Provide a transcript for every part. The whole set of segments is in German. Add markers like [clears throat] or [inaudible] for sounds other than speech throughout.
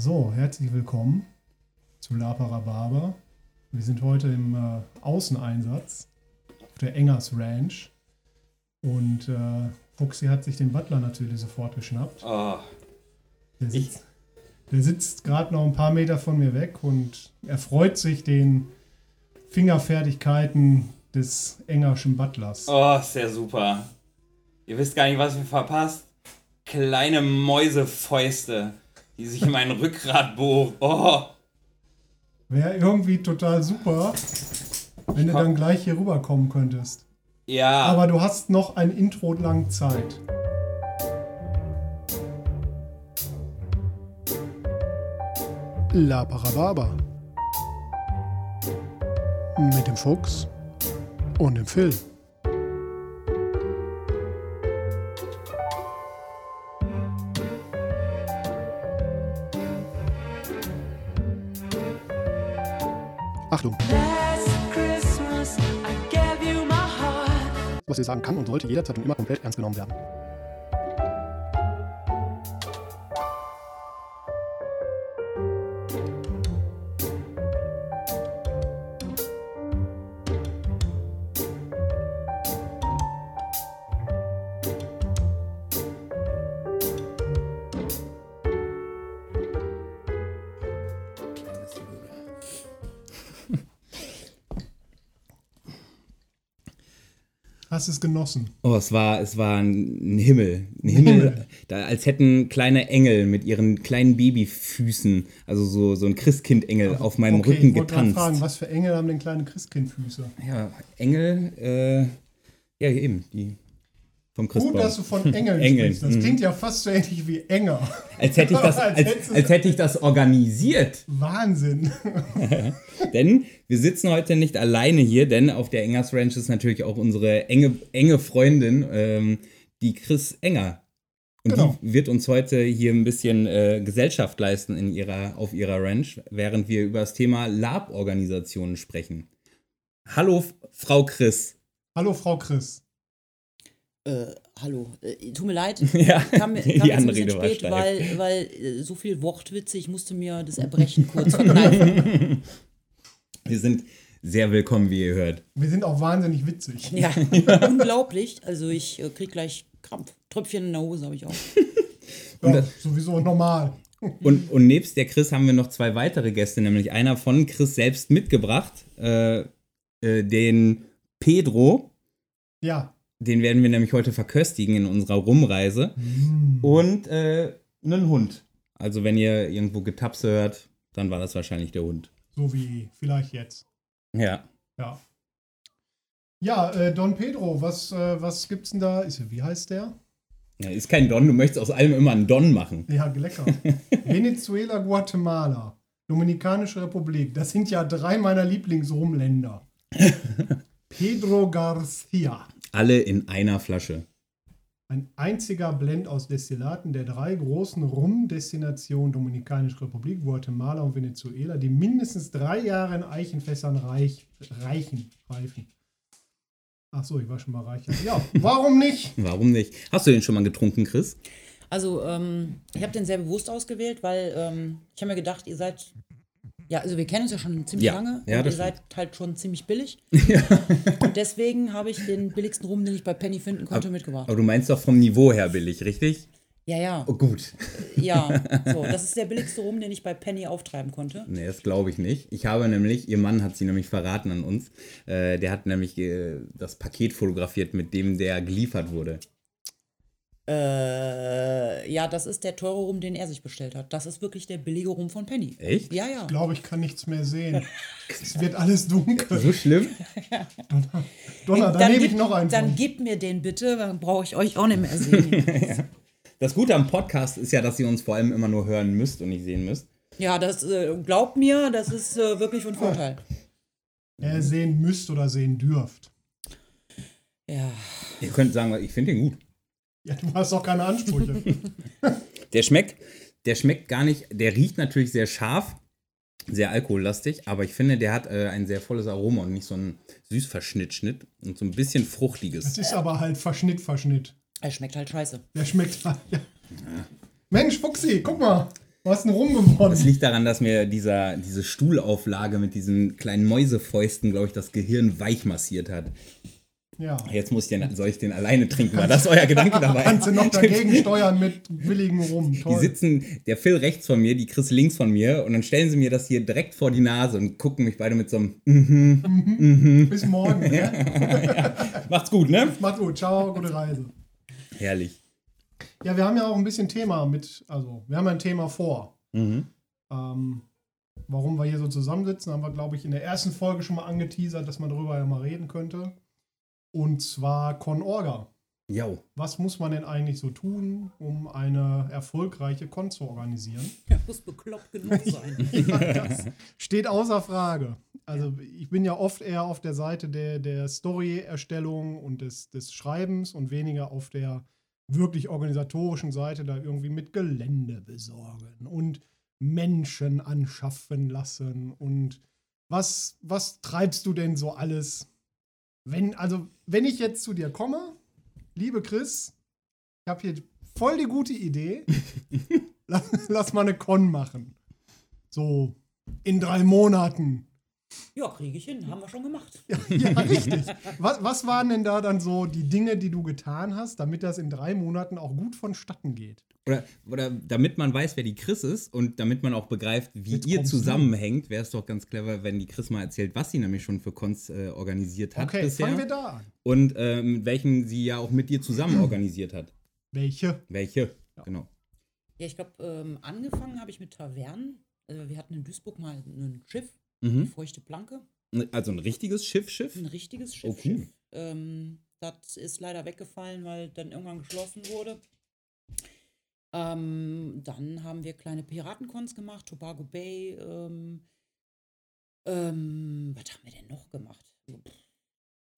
So, herzlich willkommen zu Lapa Rhabarber. Wir sind heute im äh, Außeneinsatz auf der Engers Ranch. Und äh, Fuchsi hat sich den Butler natürlich sofort geschnappt. Oh, Der sitzt, der sitzt gerade noch ein paar Meter von mir weg und erfreut sich den Fingerfertigkeiten des engerschen Butlers. oh, ist ja super. Ihr wisst gar nicht, was ihr verpasst. Kleine Mäusefäuste, die sich in mein Rückgrat bohren. Oh, Wäre irgendwie total super, wenn du dann gleich hier rüberkommen könntest. ja. Aber du hast noch ein Intro lang Zeit. La Parababa. Mit dem Fuchs und dem Phil. Achtung, was ihr sagen kann und sollte jederzeit und immer komplett ernst genommen werden. Hast es genossen? Oh, es war, es war ein Himmel. Ein Himmel, da, als hätten kleine Engel mit ihren kleinen Babyfüßen, also so, so ein Christkindengel, auf meinem Okay, Rücken ich getanzt. fragen, was für Engel haben denn kleine Christkindfüße? Ja, Engel, äh, ja, eben, die vom Gut, Christbaum. dass du von Engeln, Engeln, sprichst. Das mhm. klingt ja fast so ähnlich wie Enger. Als hätte ich das, [laughs] Als als, hätte ich das organisiert. Wahnsinn. [laughs] [laughs] Denn wir sitzen heute nicht alleine hier, denn auf der Engers Ranch ist natürlich auch unsere enge, enge Freundin, ähm, die Chris Enger. Und Genau. die wird uns heute hier ein bisschen äh, Gesellschaft leisten in ihrer, auf ihrer Ranch, während wir über das Thema Lab-Organisationen sprechen. Hallo, Frau Chris. Hallo, Frau Chris. Äh, hallo. Äh, tut mir leid. [laughs] Ja, kam die kam jetzt ein Anrede bisschen war spät, steif. weil, weil äh, so viel Wortwitze, ich musste mir das Erbrechen kurz verkneifen. [laughs] Wir sind sehr willkommen, wie ihr hört. Wir sind auch wahnsinnig witzig. ja, [laughs] unglaublich. Also ich äh, krieg gleich Krampf. Tröpfchen in der Hose habe ich auch. Ja, sowieso normal. Und, und nebst der Chris haben wir noch zwei weitere Gäste, nämlich einer von Chris selbst mitgebracht, äh, äh, den Pedro. Ja. Den werden wir nämlich heute verköstigen in unserer Rumreise. Mm. Und äh, einen Hund. Also wenn ihr irgendwo Getapse hört, dann war das wahrscheinlich der Hund. So wie vielleicht jetzt. Ja. Ja. Ja, äh, Don Pedro, was, äh, was gibt's denn da? Ist, wie heißt der? ja. Ist kein Don, du möchtest aus allem immer einen Don machen. Ja, lecker. [laughs] Venezuela, Guatemala, Dominikanische Republik. Das sind ja drei meiner Lieblingsrumländer. [laughs] Pedro Garcia. Alle in einer Flasche. Ein einziger Blend aus Destillaten der drei großen Rum-Destinationen Dominikanische Republik, Guatemala und Venezuela, die mindestens drei Jahre in Eichenfässern reich, reichen, reifen. Ach so, ich war schon mal reicher. Ja, [laughs] warum nicht? Warum nicht? Hast du den schon mal getrunken, Chris? Also ähm, ich habe den sehr bewusst ausgewählt, weil ähm, ich habe mir gedacht, ihr seid, ja, also wir kennen uns ja schon ziemlich Ja. lange Ja, ihr seid halt schon ziemlich billig. [laughs] Und deswegen habe ich den billigsten Rum, den ich bei Penny finden konnte, mitgebracht. Aber du meinst doch vom Niveau her billig, richtig? Ja, ja, Oh, gut. ja. [laughs] So, das ist der billigste Rum, den ich bei Penny auftreiben konnte. Nee, das glaube ich nicht. Ich habe nämlich, ihr Mann hat sie nämlich verraten an uns. Äh, der hat nämlich äh, das Paket fotografiert, mit dem der geliefert wurde. Äh, ja, das ist der teure Rum, den er sich bestellt hat. Das ist wirklich der billige Rum von Penny. Echt? Ja, ja. Ich glaube, ich kann nichts mehr sehen. [laughs] Es wird alles dunkel. So schlimm? [laughs] Donner, da Dann nehme ich noch einen. Dann von. gib mir den bitte, dann brauche ich euch auch nicht mehr sehen. [laughs] Das Gute am Podcast ist ja, dass ihr uns vor allem immer nur hören müsst und nicht sehen müsst. ja, das äh, glaubt mir, das ist äh, wirklich von Vorteil. äh, sehen müsst oder sehen dürft. Ja. Ihr könnt sagen, ich finde den gut. Ja, du hast doch keine Ansprüche. [laughs] Der schmeckt, der schmeckt gar nicht, der riecht natürlich sehr scharf, sehr alkohollastig, aber ich finde, der hat äh, ein sehr volles Aroma und nicht so ein Süßverschnitt-Schnitt und so ein bisschen fruchtiges. Das ist aber halt Verschnitt, Verschnitt. Er schmeckt halt scheiße. Der schmeckt halt. Ja. Mensch, Fuchsi, guck mal. Du hast einen rumgewonnen. Das liegt daran, dass mir dieser, diese Stuhlauflage mit diesen kleinen Mäusefäusten, glaube ich, das Gehirn weich massiert hat. Ja. Jetzt muss ich den, soll ich den alleine trinken? War das euer Gedanke dabei? Kannst du noch [laughs] dagegen steuern mit billigem Rum. Die Toll. sitzen, der Phil rechts von mir, die Chris links von mir und dann stellen sie mir das hier direkt vor die Nase und gucken mich beide mit so einem mhm, Bis morgen. [laughs] Ne? Macht's gut, ne? Macht gut. Ciao, gute Reise. Herrlich. Ja, wir haben ja auch ein bisschen Thema mit, also wir haben ja ein Thema vor. Mhm. Ähm, warum wir hier so zusammensitzen, haben wir, glaube ich, in der ersten Folge schon mal angeteasert, dass man darüber ja mal reden könnte. Und zwar Con Orga. Jo. Was muss man denn eigentlich so tun, um eine erfolgreiche Con zu organisieren? Ja, muss bekloppt genug [laughs] sein. ja, das steht außer Frage. Also ich bin ja oft eher auf der Seite der, der Story-Erstellung und des, des Schreibens und weniger auf der wirklich organisatorischen Seite, da irgendwie mit Gelände besorgen und Menschen anschaffen lassen und was, was treibst du denn so alles? Wenn, also, wenn ich jetzt zu dir komme, liebe Chris, ich habe hier voll die gute Idee, [laughs] lass, lass mal eine Con machen. So in drei Monaten. Ja, kriege ich hin. Haben wir schon gemacht. Ja, ja richtig. Was, was waren denn da dann so die Dinge, die du getan hast, damit das in drei Monaten auch gut vonstatten geht? Oder, oder damit man weiß, wer die Chris ist und damit man auch begreift, wie Jetzt ihr du. zusammenhängt, wäre es doch ganz clever, wenn die Chris mal erzählt, was sie nämlich schon für Cons äh, organisiert hat Okay, bisher. fangen wir da an. Und äh, mit welchen sie ja auch mit dir zusammen [clears throat] organisiert hat. Welche? Welche? Ja. Genau. Ja, ich glaube, ähm, angefangen habe ich mit Tavernen. Also wir hatten in Duisburg mal ein Schiff, Mhm. eine feuchte Planke. Also ein richtiges Schiff-Schiff? Ein richtiges Schiff. Cool. Schiff. Ähm, das ist leider weggefallen, weil dann irgendwann geschlossen wurde. Ähm, dann haben wir kleine Piratencons gemacht, Tobago Bay. Ähm, ähm, was haben wir denn noch gemacht?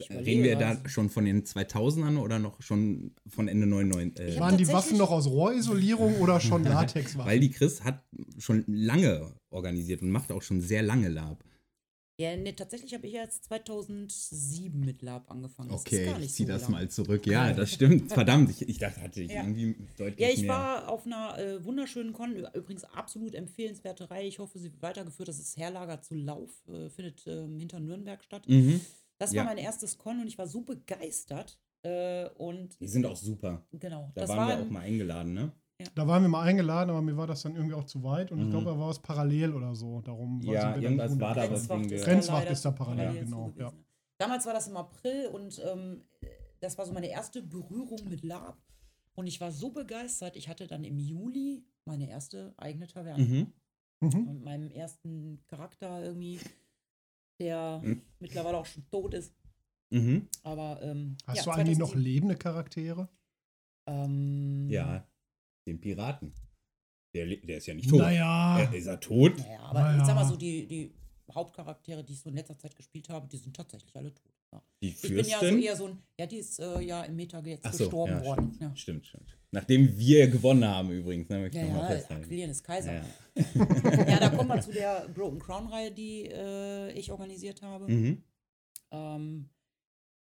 Reden wir was. da schon von den 2000ern oder noch schon von Ende 99? Ich Äh, Waren die Waffen noch aus Rohrisolierung oder schon [laughs] Latexwaffen? weil die Chris hat schon lange organisiert und macht auch schon sehr lange Lab. Ja, nee, tatsächlich habe ich jetzt 2007 mit Lab angefangen. Das Okay, ich nicht zieh so das lang. mal zurück. Ja, das stimmt. [laughs] Verdammt, ich, ich dachte, hatte ich Ja. irgendwie deutlich Ja, ich mehr. war auf einer äh, wunderschönen Con, übrigens absolut empfehlenswerte Reihe. Ich hoffe, sie wird weitergeführt. Das ist Herlager zu Lauf, äh, findet ähm, hinter Nürnberg statt. Mhm. Das ja. war mein erstes Con und ich war so begeistert. Äh, und Die sind auch super. genau, Da waren war wir auch mal eingeladen, ne? Da waren wir mal eingeladen, aber mir war das dann irgendwie auch zu weit und ich Mhm. glaube, da war es parallel oder so. Darum Ja, irgendwas war da, was Grenzwacht wegen ist Grenzwacht ist da parallel, parallel genau, ja. Damals war das im April und ähm, das war so meine erste Berührung mit Lab. Und ich war so begeistert, ich hatte dann im Juli meine erste eigene Taverne. Mhm. Mhm. mit meinem ersten Charakter irgendwie, der Mhm. mittlerweile auch schon tot ist. Mhm. Aber ähm, Hast ja, du eigentlich noch 2007. lebende Charaktere? Ähm, Ja, den Piraten. Der, der ist ja nicht tot. Naja. Äh, ist er tot? Naja, aber Naja. ich sag mal so, die, die Hauptcharaktere, die ich so in letzter Zeit gespielt habe, die sind tatsächlich alle tot. Ja. Die Ich bin ja so Fürstin? eher so ein, ja, die ist äh, ja im Meta jetzt Ach so, gestorben ja, worden. Stimmt, Ja, stimmt, stimmt. Nachdem wir gewonnen haben übrigens, ne, ja, ja. Aquilian ist Kaiser. Ja. Ja. da kommt man [laughs] zu der Broken Crown-Reihe, die äh, ich organisiert habe. Mhm. Ähm,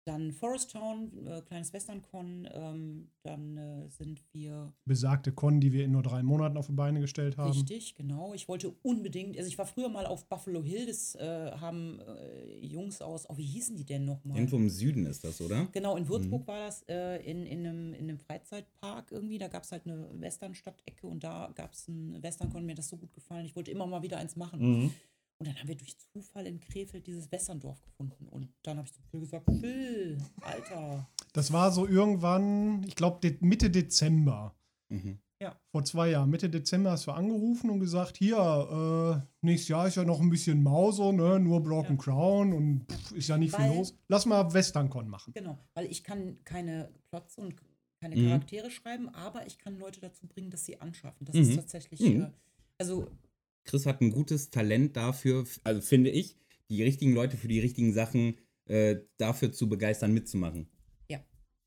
dann Forest Town, äh, kleines Western-Con. Ähm, dann äh, sind wir Besagte Con, die wir in nur drei Monaten auf die Beine gestellt haben. richtig, genau. Ich wollte unbedingt, also ich war früher mal auf Buffalo Hill, das äh, haben äh, Jungs aus, oh, wie hießen die denn nochmal? Irgendwo im Süden ist das, oder? Genau, in Würzburg Mhm. war das äh, in, in, einem, in einem Freizeitpark irgendwie. Da gab es halt eine Western-Stadtecke und da gab es ein Western-Con. Mir hat das so gut gefallen. Ich wollte immer mal wieder eins machen. Mhm. Und dann haben wir durch Zufall in Krefeld dieses Westerndorf gefunden. Und dann habe ich zu Phil gesagt: Phil, Alter. Das war so irgendwann, ich glaube, Mitte Dezember. Mhm. Vor zwei Jahren, Mitte Dezember hast du angerufen und gesagt, hier, äh, nächstes Jahr ist ja noch ein bisschen Mauso, ne? nur Broken Ja. Crown und pff, ist ja nicht Weil- viel los. Lass mal WesternCon machen. Genau, weil ich kann keine Plots und keine Mhm. Charaktere schreiben, aber ich kann Leute dazu bringen, dass sie anschaffen. Das Mhm. ist tatsächlich, Mhm. äh, also Chris hat ein gutes Talent dafür, also finde ich, die richtigen Leute für die richtigen Sachen äh, dafür zu begeistern, mitzumachen. Ja.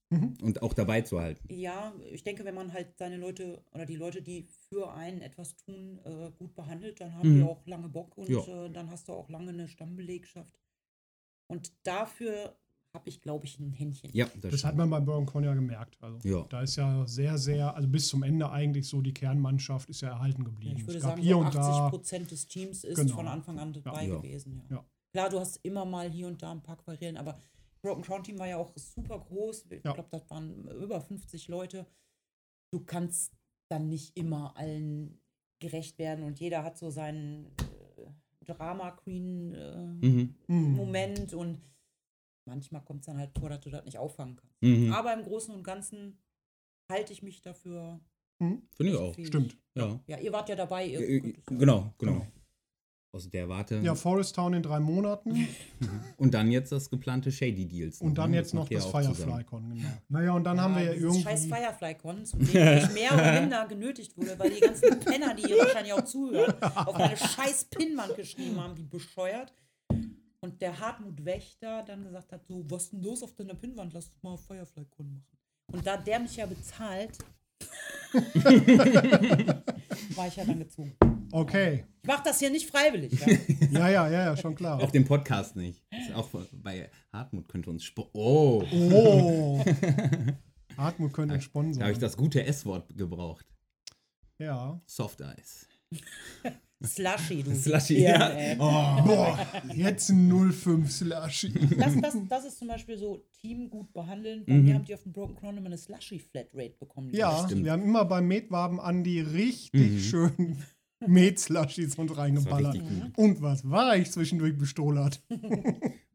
Mhm. Und auch dabei zu halten. ja, ich denke, wenn man halt seine Leute oder die Leute, die für einen etwas tun, äh, gut behandelt, dann haben Mhm. die auch lange Bock und Ja. äh, dann hast du auch lange eine Stammbelegschaft. Und dafür habe ich, glaube ich, ein Händchen. Ja, das, Das hat man beim BurgerCon ja gemerkt. Also Ja. da ist ja sehr, sehr, also bis zum Ende eigentlich so die Kernmannschaft ist ja erhalten Ja, geblieben. ich würde es gab sagen, hier so und 80 da. Prozent des Teams ist Genau. von Anfang an dabei Ja. gewesen. Ja. Ja. Klar, du hast immer mal hier und da ein paar Querelen, aber Broken Crown Team war ja auch super groß. Ich Ja. glaube, das waren über 50 Leute. Du kannst dann nicht immer allen gerecht werden und jeder hat so seinen äh, Drama Queen äh, Mhm. Hm. Moment und manchmal kommt es dann halt vor, dass du das nicht auffangen kannst. Mhm. Aber im Großen und Ganzen halte ich mich dafür. Hm, Finde ich auch. fähig. Stimmt. Ja. Ja, ihr wart ja dabei. Ihr Äh, es- Genau, genau. Genau. Aus der Warte. Ja, Forest Town in drei Monaten [laughs] Und dann jetzt das geplante Shady Deals. und dann ne? jetzt noch das. Firefly-Con, genau. Naja, und dann haben wir ja irgendwie. scheiß Firefly-Con, zu dem ich mehr oder [laughs] minder genötigt wurde, weil die ganzen Penner, die hier wahrscheinlich auch zuhören, auf meine scheiß Pinnwand geschrieben haben, wie bescheuert. Und der Hartmut Wächter dann gesagt hat, so, was denn los auf deiner Pinnwand? Lass uns mal Firefly-Con machen. Und da der mich ja bezahlt, [laughs] war ich ja dann gezwungen. Okay. Ich mach das hier nicht freiwillig. Ja? [laughs] Ja, ja, ja, ja, schon klar. Auf dem Podcast nicht. Ist auch bei Hartmut könnte uns. Oh, Oh. [laughs] Hartmut könnte ein da Sponsor. habe ich das gute S-Wort gebraucht. Ja. Soft Eis. Slushy, du. Slushy, ja. ey. Boah, jetzt ein 05 Slushy. Das, das, das ist zum Beispiel so Team gut behandeln. Bei Mhm. mir haben die auf dem Broken Crown immer eine Slushy Flatrate bekommen. Ja, Stimmt. wir haben immer beim Metwaben Andi richtig schön Met-Slushys und reingeballert. gut. Und was war ich zwischendurch bestohlert?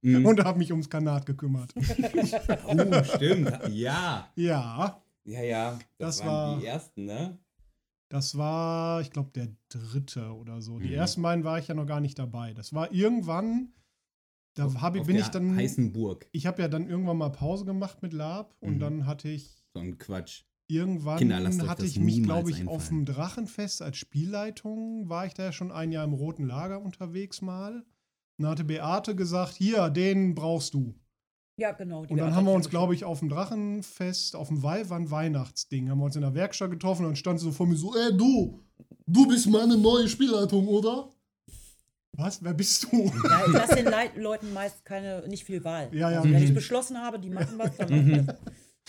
Mhm. Und habe mich ums Kanat gekümmert. Oh, stimmt. Ja. Ja, Ja, ja. Das waren war- die ersten, ne? Das war, ich glaube, der dritte oder so. Die Mhm. ersten beiden war ich ja noch gar nicht dabei. Das war irgendwann, da hab ich, Auf bin ich dann, Heißen Burg. ich habe ja dann irgendwann mal Pause gemacht mit Lab und Mhm. dann hatte ich So ein Quatsch. Irgendwann Kinder, hatte ich mich, glaube ich, einfallen. auf dem Drachenfest als Spielleitung, war ich da ja schon ein Jahr im Roten Lager unterwegs mal. Dann hatte Beate gesagt, hier, den brauchst du. Ja, genau. die Und dann haben wir uns, glaube ich, auf dem Drachenfest, auf dem Wallwand Weihnachtsding, haben wir uns in der Werkstatt getroffen und dann stand sie so vor mir so, ey du, du bist meine neue Spielleitung, oder? Was? Wer bist du? Ja, ich lasse den [laughs] Leit Leuten meist keine, nicht viel Wahl. Ja, ja, also, wenn ich richtig. beschlossen habe, die machen was, dann [laughs] machen wir das.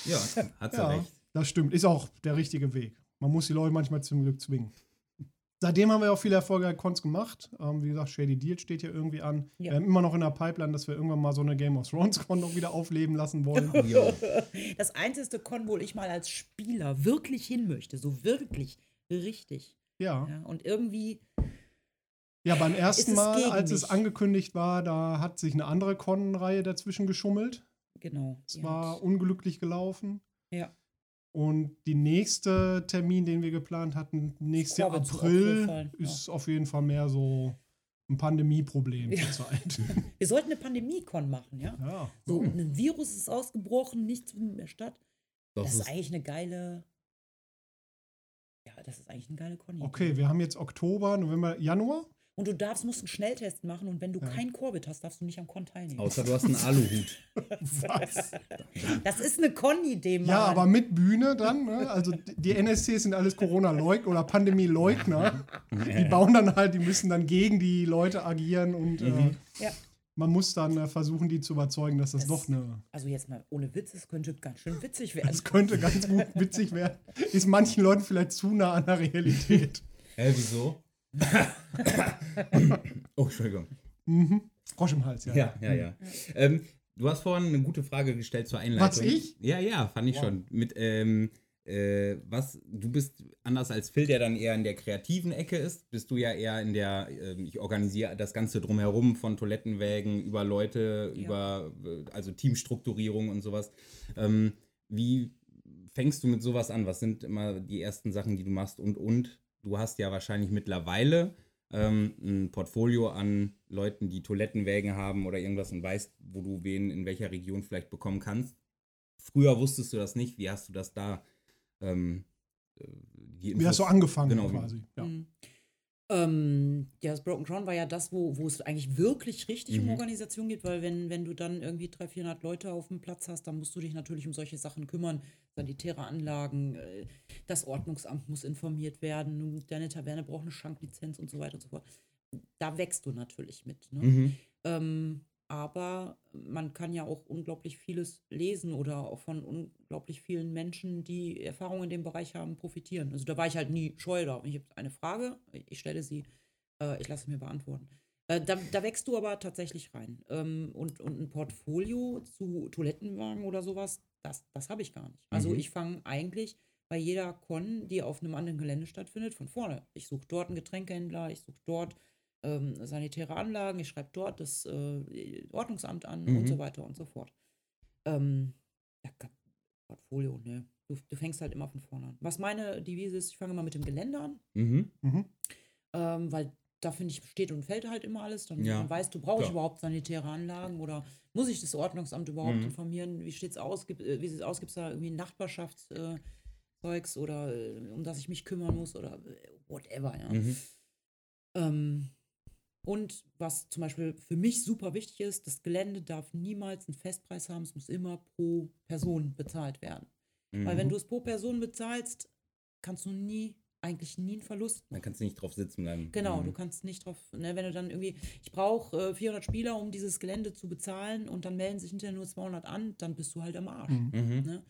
Ja, hat sie Ja, recht. das stimmt. Ist auch der richtige Weg. Man muss die Leute manchmal zum Glück zwingen. Seitdem haben wir auch viele erfolgreiche Cons gemacht. Ähm, wie gesagt, Shady Deal steht ja irgendwie an. Ja. Wir haben immer noch in der Pipeline, dass wir irgendwann mal so eine Game of Thrones Con noch wieder aufleben lassen wollen. [laughs] [laughs] Das einzige Con, wo ich mal als Spieler wirklich hin möchte, so wirklich richtig. ja. Ja, und irgendwie, Ja, beim ersten es Mal, als es mich? angekündigt war, da hat sich eine andere Con-Reihe dazwischen geschummelt. genau. Es war unglücklich gelaufen. Ja. Und die nächste Termin, den wir geplant hatten, nächstes Jahr zu April, aufgefallen, ja. ist auf jeden Fall mehr so ein Pandemieproblem Ja. zurzeit. [laughs] Wir sollten eine Pandemie-Con machen, ja? ja. So, ein Virus ist ausgebrochen, nichts findet mehr statt. Das, Das ist ist, eigentlich eine geile. Ja, das ist eigentlich eine geile Con. Okay, wir haben jetzt Oktober, November, Januar. Und du darfst, musst einen Schnelltest machen und wenn du Ja. kein Covid hast, darfst du nicht am Con teilnehmen. außer du hast einen Aluhut. [laughs] Was? Das ist eine Con-Idee, Mann. Ja, aber mit Bühne dann. Ne? Also die NSCs sind alles Corona-Leugner oder Pandemie-Leugner. Die bauen dann halt, die müssen dann gegen die Leute agieren und äh, Ja. man muss dann äh, versuchen, die zu überzeugen, dass das, Das- doch eine. Also jetzt mal ohne Witz, es könnte ganz schön witzig [laughs] werden. Es könnte ganz gut witzig werden. Ist manchen Leuten vielleicht zu nah an der Realität. Hä, wieso? [coughs] oh, Entschuldigung. Mhm. Frosch im Hals, ja. Ja, ja, ja. Ähm, du hast vorhin eine gute Frage gestellt zur Einleitung. Was, ich? Ja, ja, fand ich schon. Mit, ähm, äh, was, du bist anders als Phil, der dann eher in der kreativen Ecke ist, bist du ja eher in der, ähm, ich organisiere das Ganze drumherum von Toilettenwägen über Leute, Ja. über, äh, also Teamstrukturierung und sowas. Ähm, wie fängst du mit sowas an? Was sind immer die ersten Sachen, die du machst? Und, und, du hast ja wahrscheinlich mittlerweile ähm, ein Portfolio an Leuten, die Toilettenwägen haben oder irgendwas und weißt, wo du wen in welcher Region vielleicht bekommen kannst. Früher wusstest du das nicht. Wie hast du das da? Ähm, äh, die Wie hast du angefangen Genau, quasi? Ja. Ähm, ja, das Broken Crown war ja das, wo, wo es eigentlich wirklich richtig um Mhm. Organisation geht, weil wenn, wenn du dann irgendwie 300, 400 Leute auf dem Platz hast, dann musst du dich natürlich um solche Sachen kümmern. Sanitäre Anlagen, äh, das Ordnungsamt muss informiert werden, deine Taverne braucht eine Schanklizenz und so weiter und so fort. Da wächst du natürlich mit. Ne? Mhm. Ähm, aber man kann ja auch unglaublich vieles lesen oder auch von unglaublich vielen Menschen, die Erfahrung in dem Bereich haben, profitieren. Also da war ich halt nie scheu drauf. Ich habe eine Frage, ich stelle sie, äh, ich lasse mir beantworten. Äh, da, da wächst du aber tatsächlich rein. Ähm, und, und ein Portfolio zu Toilettenwagen oder sowas, das, das habe ich gar nicht. Also Mhm. ich fange eigentlich bei jeder Con, die auf einem anderen Gelände stattfindet, von vorne. Ich suche dort einen Getränkehändler, ich suche dort ähm, sanitäre Anlagen, ich schreibe dort das äh, Ordnungsamt an und Mhm. so weiter und so fort. Ähm, ja, Portfolio, ne? Du, du fängst halt immer von vorne an. Was meine Devise ist, ich fange mal mit dem Gelände an, Mhm. Mhm. ähm, weil da finde ich, steht und fällt halt immer alles. Dann, Ja. dann weißt du, brauche ich Ja. überhaupt sanitäre Anlagen oder muss ich das Ordnungsamt überhaupt Mhm. informieren? Wie steht's aus? Gibt, äh, wie sieht's aus? Gibt es da irgendwie Nachbarschaftszeugs äh, oder äh, um das ich mich kümmern muss oder äh, whatever, ja. Mhm. Ähm, und was zum Beispiel für mich super wichtig ist, das Gelände darf niemals einen Festpreis haben, es muss immer pro Person bezahlt werden. Weil wenn Mhm. du es pro Person bezahlst, kannst du nie, eigentlich nie einen Verlust Dann machen. kannst du nicht drauf sitzen bleiben. Genau, Mhm. du kannst nicht drauf, ne, wenn du dann irgendwie, ich brauche äh, 400 Spieler, um dieses Gelände zu bezahlen und dann melden sich hinterher nur 200 an, dann bist du halt am Arsch. Mhm. Mhm. Ne?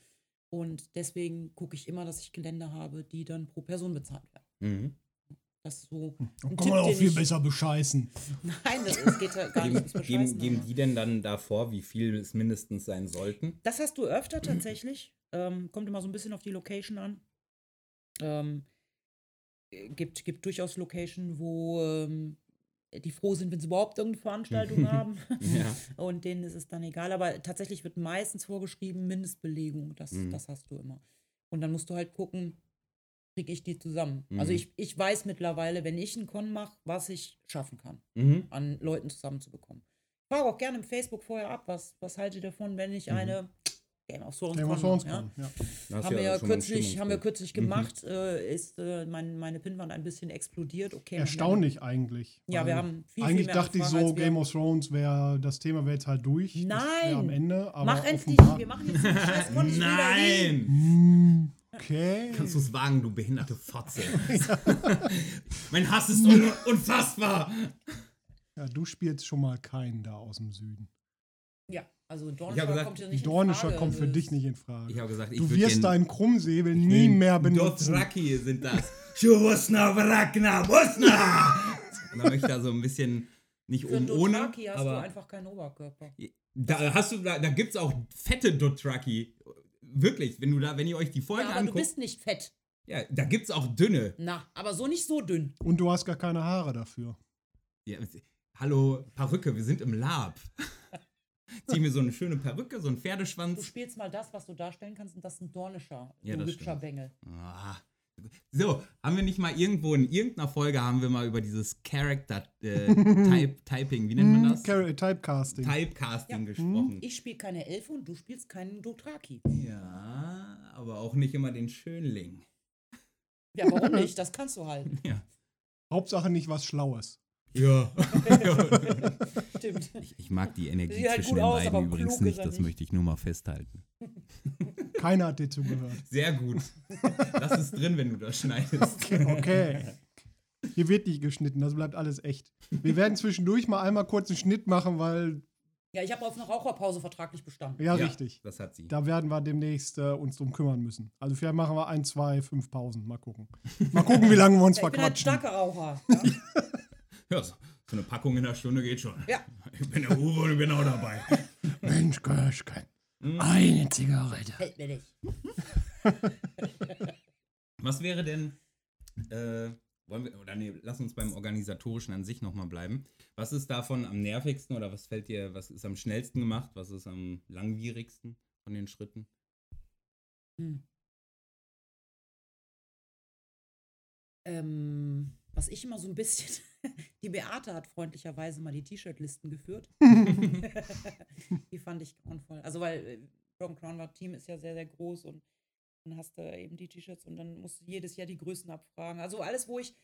Und deswegen gucke ich immer, dass ich Gelände habe, die dann pro Person bezahlt werden. Mhm. Das ist so. Da ein kann Tipp, man auch viel ich- besser bescheißen. Nein, das, das geht ja gar nicht Geben, geben, Bescheißen. geben aber- die denn dann davor, wie viel es mindestens sein sollten? Das hast du öfter tatsächlich. Ähm, kommt immer so ein bisschen auf die Location an. Ähm, äh, gibt, gibt durchaus Location, wo ähm, die froh sind, wenn sie überhaupt irgendeine Veranstaltung [laughs] haben. Ja. Und denen ist es dann egal. Aber tatsächlich wird meistens vorgeschrieben, Mindestbelegung. Das, Mhm. das hast du immer. Und dann musst du halt gucken, kriege ich die zusammen. Also Mhm. ich, ich weiß mittlerweile, wenn ich einen Con mache, was ich schaffen kann, Mhm. an Leuten zusammenzubekommen. Ich frage auch gerne im Facebook vorher ab, was, was haltet ihr davon, wenn ich Mhm. eine Game of Thrones Game of Thrones ja? kann, ja. Hast haben wir ja kürzlich, haben wir kürzlich Mhm. gemacht, äh, ist äh, mein, meine Pinnwand ein bisschen explodiert. Okay, Erstaunlich eigentlich. Ja, wir haben viel, viel Eigentlich mehr dachte ich so, Game of Thrones wäre, das Thema wäre jetzt halt durch. Nein! am Ende. Aber Mach endlich, wir machen jetzt den Scheiß. Nein! Okay. Kannst du es wagen, du behinderte Fotze? [laughs] [laughs] mein Hass ist un unfassbar! Ja, du spielst schon mal keinen da aus dem Süden. Ja, also Dornischer gesagt, kommt ja nicht Dornischer in Frage. kommt für Das- dich nicht in Frage. Ich habe gesagt, ich du wirst deinen Krummsäbel nie mehr benutzen. Dothraki sind das. Schubusna, Vrakna, Busna! Und dann möchte ich da so ein bisschen, nicht Für oben ohne, Dothraki hast du aber einfach keinen Oberkörper. da hast du, da, da gibt's auch fette Dothraki. Wirklich, wenn du da, wenn ihr euch die Folgen Ja, aber du anguckt, bist nicht fett. ja, da gibt's auch dünne. Na, aber so nicht so dünn. Und du hast gar keine Haare dafür. Ja, hallo, Perücke, wir sind im Lab. [laughs] Zieh mir so eine schöne Perücke, so einen Du Pferdeschwanz. spielst mal das, was du darstellen kannst, und das ist ein Dornischer, Ja, du das hübscher. Bengel. Ah. So, haben wir nicht mal irgendwo in irgendeiner Folge haben wir mal über dieses Character äh, [laughs] Type, Typing, wie nennt man Hm, das? Char- Typecasting. Typecasting Ja. gesprochen. Ich spiele keine Elfe und du spielst keinen Dothraki. Ja, aber auch nicht immer den Schönling. Ja, warum [laughs] nicht? Das kannst du halt. Ja. Hauptsache nicht was Schlaues. Ja. [laughs] Stimmt. ich, ich mag die Energie halt zwischen den aus, beiden übrigens nicht, das nicht. möchte ich nur mal festhalten. Keiner hat dir zugehört. Sehr gut. Das ist drin, wenn du das schneidest. Okay. Hier wird nicht geschnitten, das bleibt alles echt. Wir werden zwischendurch mal einmal kurz einen Schnitt machen, weil, Ja, ich habe auf eine Raucherpause vertraglich bestanden. ja, Ja, richtig. Das hat sie. Da werden wir demnächst äh, uns drum kümmern müssen. Also vielleicht machen wir ein, zwei, fünf Pausen. Mal gucken. Mal gucken, wie lange wir uns Ja, ich bin halt ein verquatschen. starker Raucher. [laughs] Ja? Ja, so, so eine Packung in einer Stunde geht schon. Ja. Ich bin der Uwe und ich bin auch dabei. [laughs] Mensch, Kirschken. Eine Zigarette. Hält mir nicht. [laughs] Was wäre denn, äh, wollen wir, oder nee, lass uns beim Organisatorischen an sich nochmal bleiben. Was ist davon am nervigsten oder was fällt dir, was ist am schnellsten gemacht, was ist am langwierigsten von den Schritten? Hm. Ähm, was ich immer so ein bisschen. [laughs] Die Beate hat freundlicherweise mal die T-Shirt-Listen geführt. [laughs] [laughs] die fand ich grauenvoll. Also, weil äh, Broken Crown war Team ist ja sehr, sehr groß und dann hast du eben die T-Shirts und dann musst du jedes Jahr die Größen abfragen. Also alles, wo ich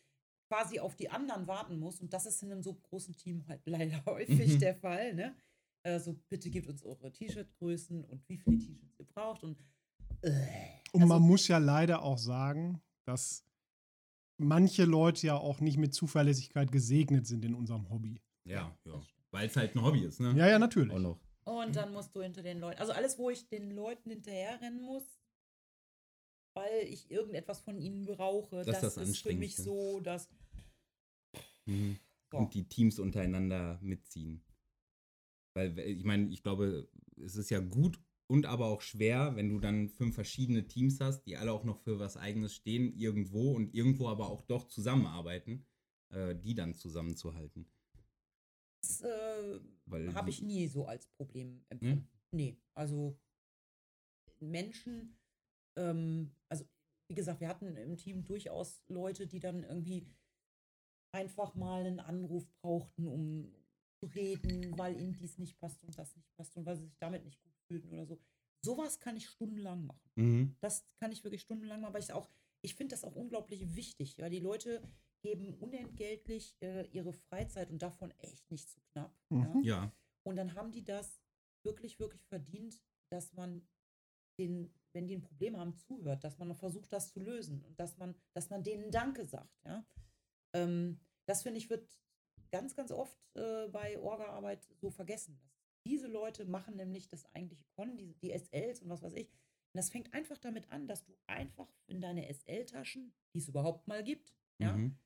quasi auf die anderen warten muss. Und das ist in einem so großen Team halt leider häufig Mhm. der Fall. Ne? Also bitte gebt uns eure T-Shirt-Größen und wie viele T-Shirts ihr braucht. Und äh, Und man Also- muss ja leider auch sagen, dass manche Leute ja auch nicht mit Zuverlässigkeit gesegnet sind in unserem Hobby. Ja, ja. Weil es halt ein Hobby ist, ne? Ja, ja, natürlich. Auch noch. Und dann musst du hinter den Leuten, also alles, wo ich den Leuten hinterherrennen muss, weil ich irgendetwas von ihnen brauche, Das das, ist für mich so, dass Mhm. So. Und die Teams untereinander mitziehen. Weil, ich meine, ich glaube, es ist ja gut und aber auch schwer, wenn du dann fünf verschiedene Teams hast, die alle auch noch für was Eigenes stehen, irgendwo und irgendwo aber auch doch zusammenarbeiten, äh, die dann zusammenzuhalten. das äh, habe ich nie so als Problem empfunden. Nee, also Menschen, ähm, also wie gesagt, wir hatten im Team durchaus Leute, die dann irgendwie einfach mal einen Anruf brauchten, um zu reden, weil ihnen dies nicht passt und das nicht passt und weil sie sich damit nicht gut fühlten oder so. Sowas kann ich stundenlang machen. Mhm. Das kann ich wirklich stundenlang machen, weil ich auch, ich finde das auch unglaublich wichtig, weil die Leute geben unentgeltlich äh, ihre Freizeit und davon echt nicht zu knapp. Mhm. Ja? Ja. Und dann haben die das wirklich, wirklich verdient, dass man den, wenn die ein Problem haben, zuhört, dass man versucht, das zu lösen und dass man, dass man denen Danke sagt. Ja? Ähm, das finde ich wird ganz, ganz oft äh, bei Orga-Arbeit so vergessen. Diese Leute machen nämlich das eigentliche Con, die, die SLs und was weiß ich. Und das fängt einfach damit an, dass du einfach in deine SL-Taschen, die es überhaupt mal gibt, ja, Mhm.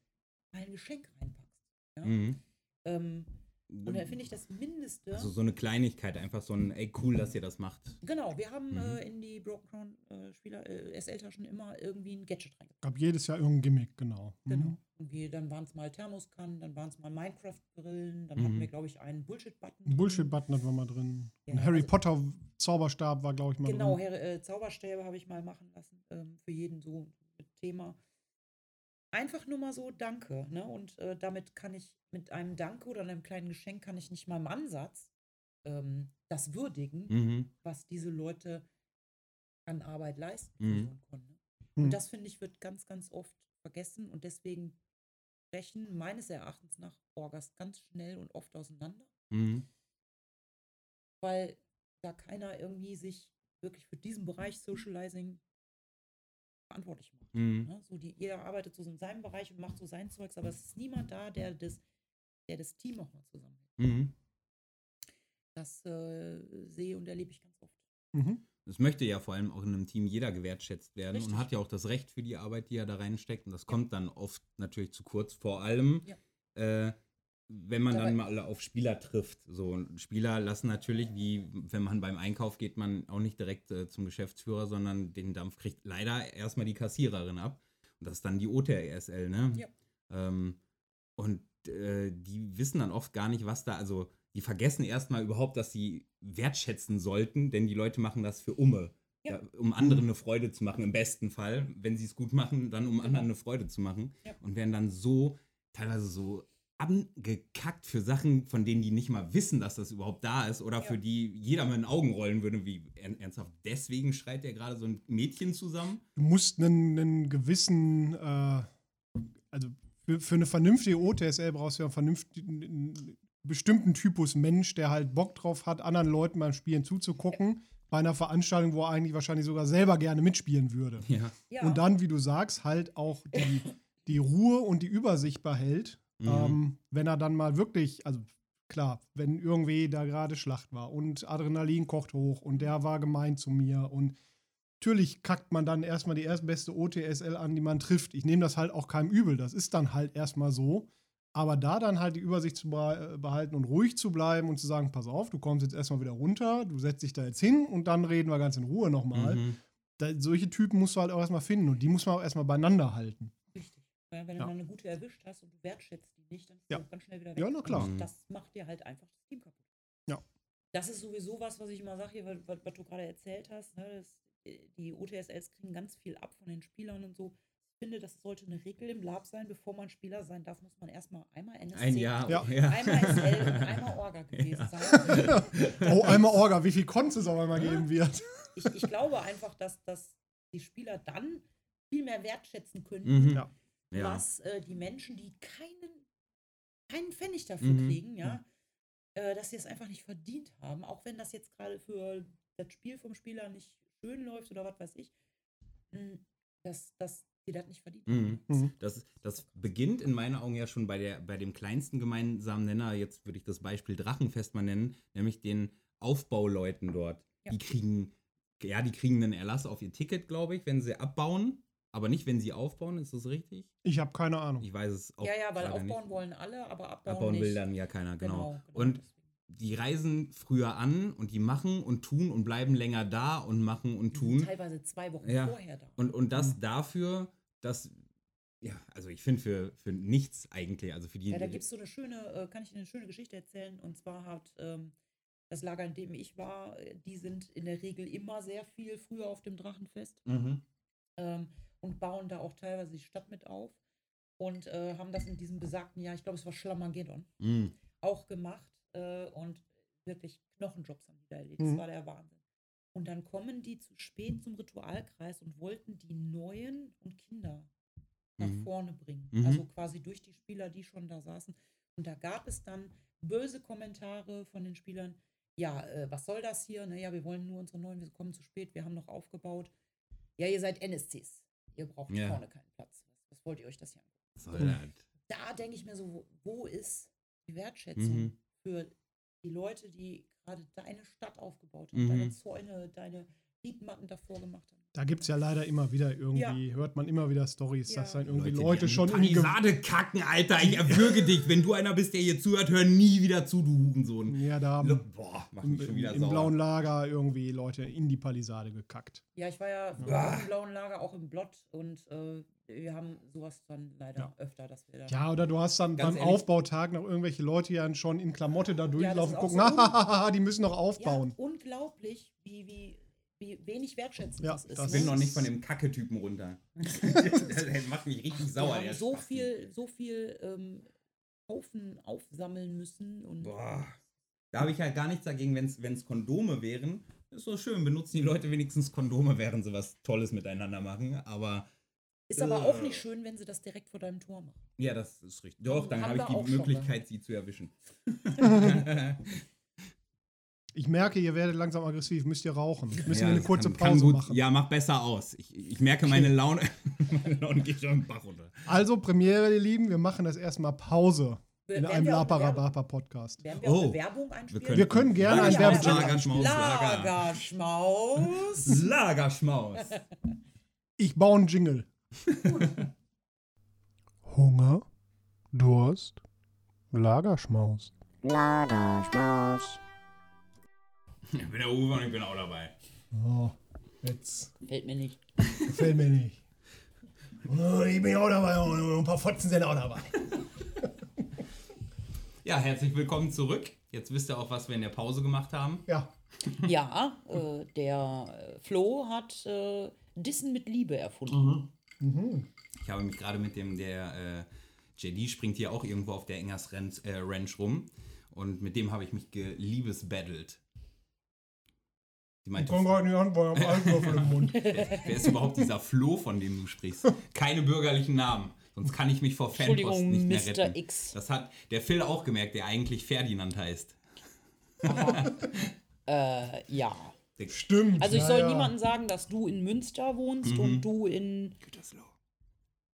mal ein Geschenk reinpackst. Ja? Mhm. Ähm, und da finde ich das Mindeste. Also so eine Kleinigkeit, einfach so ein, ey, cool, dass ihr das macht. Genau, wir haben Mhm. äh, in die Broken Crown äh, Spieler äh, SL-Taschen immer irgendwie ein Gadget reingepackt. Gab jedes Jahr irgendein Gimmick, genau. Mhm. Genau. Irgendwie, dann waren es mal Thermoskannen, dann waren es mal Minecraft-Brillen, dann hatten Mhm. wir, glaube ich, einen Bullshit-Button. Ein Bullshit-Button hatten wir mal drin. Ja, ein Harry also- Potter Zauberstab war, glaube ich, mal Genau, drin. Äh, Zauberstäbe habe ich mal machen lassen, ähm, für jeden so mit Thema. Einfach nur mal so Danke, ne? Und äh, damit kann ich mit einem Danke oder einem kleinen Geschenk kann ich nicht mal im Ansatz ähm, das würdigen, Mhm. was diese Leute an Arbeit leisten Mhm. so einen Kunden. Mhm. Und das finde ich wird ganz, ganz oft vergessen und deswegen brechen meines Erachtens nach Orgas ganz schnell und oft auseinander, Mhm. weil da keiner irgendwie sich wirklich für diesen Bereich Socializing verantwortlich macht. Mhm. Ne? So die, jeder arbeitet so in seinem Bereich und macht so sein Zeugs, aber es ist niemand da, der das, der das Team auch mal zusammenhält. Mhm. Das äh, sehe und erlebe ich ganz oft. Mhm. Es möchte ja vor allem auch in einem Team jeder gewertschätzt werden Richtig. und hat ja auch das Recht für die Arbeit, die er da reinsteckt. Und das kommt dann oft natürlich zu kurz. Vor allem, Ja. äh, wenn man Dabei- dann mal auf Spieler trifft. So Spieler lassen natürlich, wie wenn man beim Einkauf geht, man auch nicht direkt äh, zum Geschäftsführer, sondern den Dampf kriegt leider erstmal die Kassiererin ab. Und das ist dann die OTRSL, ne? Ja. Ähm, und äh, die wissen dann oft gar nicht, was da, also die vergessen erstmal überhaupt, dass sie wertschätzen sollten, denn die Leute machen das für Umme. Ja. Ja, um anderen eine Freude zu machen, im besten Fall. Wenn sie es gut machen, dann um anderen eine Freude zu machen. Ja. Und werden dann so, teilweise so angekackt für Sachen, von denen die nicht mal wissen, dass das überhaupt da ist oder Ja. für die jeder mal in den Augen rollen würde, wie er- ernsthaft. Deswegen schreit er gerade so ein Mädchen zusammen. Du musst einen, einen gewissen, äh, also für, für eine vernünftige OTSL brauchst du ja einen vernünftigen, einen bestimmten Typus Mensch, der halt Bock drauf hat, anderen Leuten beim Spielen zuzugucken, bei einer Veranstaltung, wo er eigentlich wahrscheinlich sogar selber gerne mitspielen würde. Ja. Ja, Und dann, wie du sagst, halt auch die, die Ruhe und die Übersicht behält, Mhm. ähm, wenn er dann mal wirklich, also klar, wenn irgendwie da gerade Schlacht war und Adrenalin kocht hoch und der war gemein zu mir und natürlich kackt man dann erstmal die erstbeste OTSL an, die man trifft. Ich nehme das halt auch keinem übel, das ist dann halt erstmal so. Aber da dann halt die Übersicht zu beh- behalten und ruhig zu bleiben und zu sagen, pass auf, du kommst jetzt erstmal wieder runter, du setzt dich da jetzt hin und dann reden wir ganz in Ruhe nochmal. Mhm. Da, solche Typen musst du halt auch erstmal finden und die muss man auch erstmal beieinander halten. Ja, wenn Ja. du mal eine gute erwischt hast und du wertschätzt die nicht, dann ist Ja. die ganz schnell wieder weg. Ja, na klar. Und das macht dir halt einfach das Team kaputt. Ja. Das ist sowieso was, was ich immer sage, hier, was, was, was du gerade erzählt hast. Ne, das, die OTSLs kriegen ganz viel ab von den Spielern und so. Ich finde, das sollte eine Regel im Lab sein. Bevor man Spieler sein darf, muss man erstmal einmal NSC, Ein Jahr. Ja. einmal SL und [laughs] einmal Orga gewesen sein. [laughs] Oh, einmal Orga, wie viel Cons es auf einmal geben wird. Ich, ich glaube einfach, dass, dass die Spieler dann viel mehr wertschätzen könnten, Mhm. Ja. Ja. was äh, die Menschen, die keinen, keinen Pfennig dafür Mhm. kriegen, ja, äh, dass sie es einfach nicht verdient haben, auch wenn das jetzt gerade für das Spiel vom Spieler nicht schön läuft oder was weiß ich, mh, dass, dass die das nicht verdient haben. Mhm. Das, das beginnt in meinen Augen ja schon bei, der, bei dem kleinsten gemeinsamen Nenner. Jetzt würde ich das Beispiel Drachenfest mal nennen, nämlich den Aufbauleuten dort. Ja. Die kriegen, ja, die kriegen einen Erlass auf ihr Ticket, glaube ich, wenn sie abbauen, aber nicht, wenn sie aufbauen. Ist das richtig? Ich habe keine Ahnung. Ich weiß es auch. Ja, ja, weil aufbauen nicht. wollen alle, aber abbauen, Abbauen nicht. will dann ja keiner, genau. Genau, genau, und deswegen. die reisen früher an und die machen und tun und bleiben länger da und machen und tun. teilweise zwei Wochen Ja. vorher da. Und, und das dafür, dass, ja, also ich finde für, für nichts eigentlich, also für die. Ja, da gibt es so eine schöne, äh, kann ich dir eine schöne Geschichte erzählen. Und zwar hat ähm, das Lager, in dem ich war, äh, die sind in der Regel immer sehr viel früher auf dem Drachenfest Mhm. ähm, und bauen da auch teilweise die Stadt mit auf. Und äh, haben das in diesem besagten Jahr, ich glaube, es war Schlamageddon, Mhm. auch gemacht. Äh, und wirklich Knochenjobs haben die da erlebt. Mhm. Das war der Wahnsinn. Und dann kommen die zu spät zum Ritualkreis und wollten die Neuen und Kinder nach Mhm. vorne bringen. Mhm. Also quasi durch die Spieler, die schon da saßen. Und da gab es dann böse Kommentare von den Spielern. Ja, äh, was soll das hier? Naja, wir wollen nur unsere Neuen, wir kommen zu spät, wir haben noch aufgebaut. Ja, ihr seid NSCs. Ihr braucht Ja. vorne keinen Platz. Was, was wollt ihr euch das hier angucken? Da denke ich mir so, wo, wo ist die Wertschätzung Mhm. für die Leute, die gerade deine Stadt aufgebaut haben, deine Mhm. Zäune, deine Riedmatten davor gemacht haben? Da gibt es ja leider immer wieder irgendwie, hört man immer wieder Stories, Ja. dass dann irgendwie Leute, Leute, schon in Palisade kacken, Alter. Ich erwürge [laughs] dich. Wenn du einer bist, der hier zuhört, hör nie wieder zu, du Hurensohn. ja, da haben Boah, mach im, mich schon wieder im sauer. blauen Lager irgendwie Leute in die Palisade gekackt. Ja, ich war ja früher auch im blauen Lager, auch im Blott und äh, wir haben sowas dann leider Ja. öfter, dass wir da. Ja, oder du hast dann beim ehrlich- Aufbautag noch irgendwelche Leute ja schon in Klamotte da durchlaufen auch gucken, so hahaha, [laughs] die müssen noch Ja, aufbauen. unglaublich, wie, wie, wie wenig wertschätzend Ja, das ist. das Ich bin ne? noch nicht von dem Kacke-Typen runter. [laughs] [laughs] das macht mich richtig Wir sauer. haben der so viel, so viel ähm, Haufen aufsammeln müssen und Boah. Da habe ich halt gar nichts dagegen, wenn es Kondome wären. Ist so schön, benutzen die Leute wenigstens Kondome, während sie was Tolles miteinander machen. Aber ist aber auch Äh. nicht schön, wenn sie das direkt vor deinem Tor machen. ja, das ist richtig. Doch, dann Haben habe ich wir die schon Möglichkeit, sie zu erwischen. [laughs] Ich merke, ihr werdet langsam aggressiv, müsst ihr rauchen. Müssen Ja, wir eine kurze kann, kann Pause gut, machen. Ja, mach besser aus. Ich, ich merke, meine Laune, [laughs] meine Laune geht schon im Bach runter. Also, Premiere, ihr Lieben, wir machen das erstmal Pause in Werden einem wir auch Laparabapa Podcast. Werden wir Oh. Werbung einspielen? Wir können gerne Lager- ein Ja, Werbejingle Lager- Schmaus, Lager. Lagerschmaus. [laughs] Lagerschmaus. Ich baue einen Jingle. [laughs] Hunger, Durst, Lagerschmaus. Lagerschmaus. Ich bin der Uwe und ich bin auch dabei. Oh, jetzt Fällt mir nicht. gefällt mir nicht. Oh, ich bin auch dabei und ein paar Fotzen sind auch dabei. [laughs] Ja, herzlich willkommen zurück. Jetzt wisst ihr auch, was wir in der Pause gemacht haben. Ja, Ja, äh, der äh, Flo hat äh, Dissen mit Liebe erfunden. Ich habe mich gerade mit dem, der äh, JD springt hier auch irgendwo auf der Engers Ranch, äh, Ranch rum. Und mit dem habe ich mich geliebesbattelt. Sie meinte, in die Hand, weil ich habe Alkohol im Mund. wer, [laughs] wer ist überhaupt dieser Flo, von dem du sprichst? Keine bürgerlichen Namen. Sonst kann ich mich vor Fanpost nicht mehr Mr. retten. X. Das hat der Phil auch gemerkt, der eigentlich Ferdinand heißt. Äh, ja. Stimmt. Also ich ja, soll ja. niemandem sagen, dass du in Münster wohnst Mhm. und du in Gütersloh.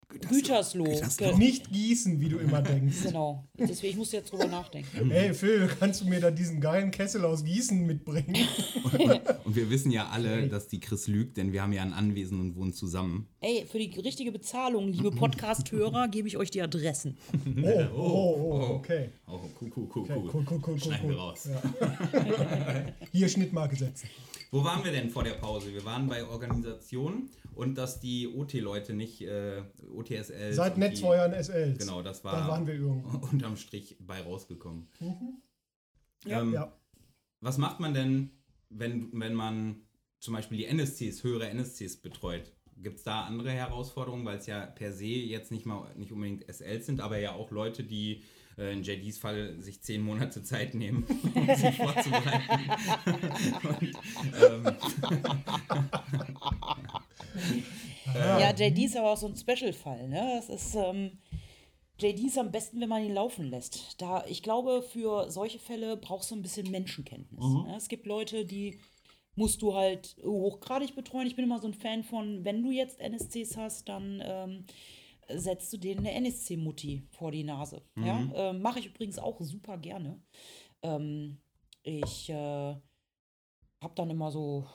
Gütersloh. Gütersloh. Nicht gießen, wie du immer denkst. Genau. Deswegen ich muss jetzt drüber nachdenken. Hey Phil, kannst du mir da diesen geilen Kessel aus Gießen mitbringen? [laughs] Und wir wissen ja alle, dass die Chris lügt, denn wir haben ja ein Anwesen und wohnen zusammen. Ey, für die richtige Bezahlung, liebe [laughs] Podcast-Hörer, gebe ich euch die Adressen. Oh, oh, oh, okay. Oh, cool, cool, cool, Okay, cool. cool, cool, cool, Schneiden cool. wir raus. Ja. [laughs] Hier Schnittmarke setzen. Wo waren wir denn vor der Pause? Wir waren bei Organisation und dass die OT-Leute nicht äh, OTSL. Seit Netzfeuern SLs. Genau, das war Da waren wir irgendwo. unterm Strich bei rausgekommen. Ja. Ähm, Ja. Was macht man denn, wenn, wenn man zum Beispiel die NSCs, höhere NSCs betreut? Gibt es da andere Herausforderungen, weil es ja per se jetzt nicht mal nicht unbedingt SLs sind, aber ja auch Leute, die äh, in JDs Fall sich zehn Monate Zeit nehmen, um sich [laughs] vorzubereiten. Und, ähm, [laughs] Ja, JD ist aber auch so ein Special-Fall. Ne? Das ist, ähm, JD ist am besten, wenn man ihn laufen lässt. Da, ich glaube, für solche Fälle brauchst du ein bisschen Menschenkenntnis. Ne? Es gibt Leute, die musst du halt hochgradig betreuen. Ich bin immer so ein Fan von, wenn du jetzt NSCs hast, dann ähm, setzt du denen eine NSC-Mutti vor die Nase. Ja? Ähm, Mache ich übrigens auch super gerne. Ähm, ich äh, habe dann immer so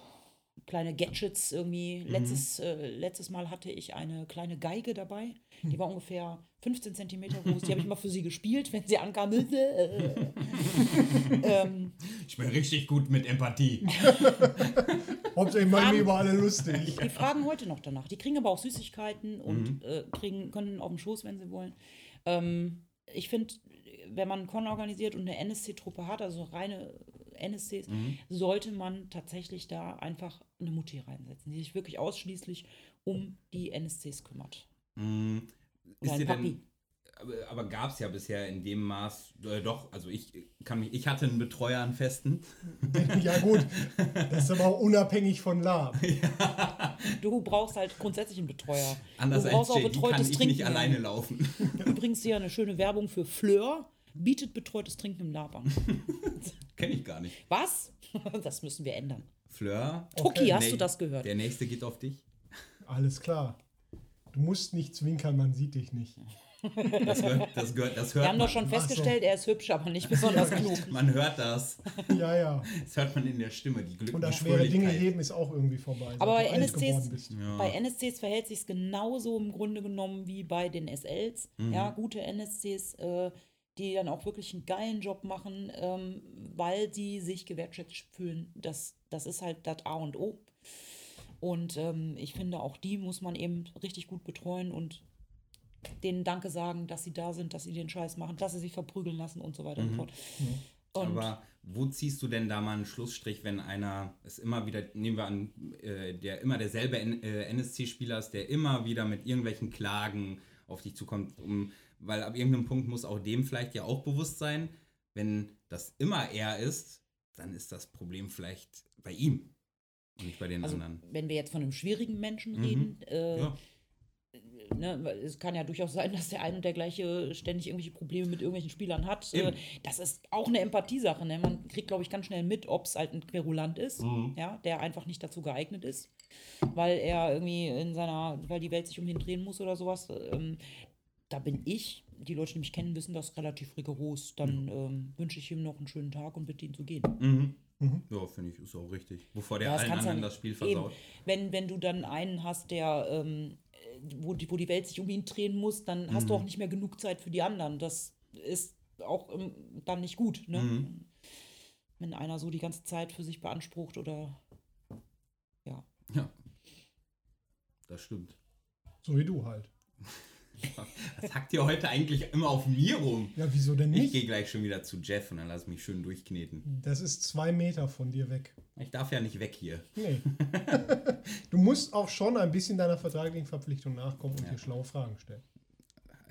kleine Gadgets irgendwie. Letztes, äh, letztes Mal hatte ich eine kleine Geige dabei. Die war ungefähr 15 Zentimeter groß. Die habe ich [laughs] mal für sie gespielt, wenn sie ankam. [laughs] ähm, Ich bin richtig gut mit Empathie. [laughs] Hauptsächlich machen wir über alle lustig. die fragen heute noch danach. Die kriegen aber auch Süßigkeiten und äh, kriegen, können auf dem Schoß, wenn sie wollen. Ähm, ich finde, wenn man einen Con organisiert und eine NSC-Truppe hat, also reine NSCs, sollte man tatsächlich da einfach eine Mutti reinsetzen, die sich wirklich ausschließlich um die NSCs kümmert. Mm, Ist Dein dir Papi. denn, aber, aber gab es ja bisher in dem Maß, äh, doch, also ich kann mich, ich hatte einen Betreuer an Festen. [laughs] Ja gut, das ist aber auch unabhängig von Lab. [laughs] Du brauchst halt grundsätzlich einen Betreuer. Anders du als brauchst auch JD kann betreutes ich Trinken. nicht alleine laufen. [laughs] Übrigens hier eine schöne Werbung für Fleur. Bietet betreutes Trinken im Lab an. Kenne ich gar nicht. Was? Das müssen wir ändern. Fleur. Tuki, hast Nee, du das gehört? Der nächste geht auf dich. Alles klar. Du musst nicht zwinkern, man sieht dich nicht. Das, gehört, das, gehört, das hört Wir haben man. doch schon Ach so. festgestellt, er ist hübsch, aber nicht besonders klug. Man hört das. Ja, ja. Das hört man in der Stimme, die Glück Und das schwere Dinge heben ist auch irgendwie vorbei. Aber bei du alt geworden NSCs, bist. bei NSCs verhält sich genauso im Grunde genommen wie bei den SLs. Ja, gute NSCs, äh, die dann auch wirklich einen geilen Job machen, ähm, weil sie sich gewertschätzt fühlen. Das, das ist halt das A und O. Und ähm, ich finde, auch die muss man eben richtig gut betreuen und denen Danke sagen, dass sie da sind, dass sie den Scheiß machen, dass sie sich verprügeln lassen und so weiter und so fort. Und Aber wo ziehst du denn da mal einen Schlussstrich, wenn einer es immer wieder, nehmen wir an, äh, der immer derselbe N äh, NSC-Spieler ist, der immer wieder mit irgendwelchen Klagen auf dich zukommt, um, weil ab irgendeinem Punkt muss auch dem vielleicht ja auch bewusst sein, wenn das immer er ist, dann ist das Problem vielleicht bei ihm und nicht bei den also, anderen. wenn wir jetzt von einem schwierigen Menschen Mhm. reden, äh, Ja. Ne, es kann ja durchaus sein, dass der ein und der gleiche ständig irgendwelche Probleme mit irgendwelchen Spielern hat. Äh, Eben. das ist auch eine Empathiesache. Ne? Man kriegt, glaube ich, ganz schnell mit, ob es halt ein Querulant ist, Mhm. ja, der einfach nicht dazu geeignet ist, weil er irgendwie in seiner, weil die Welt sich um ihn drehen muss oder sowas. Ähm, da bin ich, die Leute, die mich kennen, wissen das relativ rigoros. Dann ähm, wünsche ich ihm noch einen schönen Tag und bitte ihn zu gehen. Mhm. Ja, finde ich, ist auch richtig. Bevor der Ja, das allen ja anderen nicht. das Spiel Eben. versaut. Wenn, wenn du dann einen hast, der, ähm, wo, die, wo die Welt sich um ihn drehen muss, dann hast Mhm. du auch nicht mehr genug Zeit für die anderen. Das ist auch ähm, dann nicht gut. Ne? Mhm. Wenn einer so die ganze Zeit für sich beansprucht oder ja. Ja. Das stimmt. So wie du halt. [laughs] [laughs] Was hackt ihr heute eigentlich immer auf mir rum? Ja, wieso denn Ich gehe nicht? gleich schon wieder zu Jeff und dann lass mich schön durchkneten. Das ist zwei Meter von dir weg. Ich darf ja nicht weg hier. Nee. [laughs] du musst auch schon ein bisschen deiner vertraglichen Verpflichtung nachkommen und Ja. dir schlaue Fragen stellen.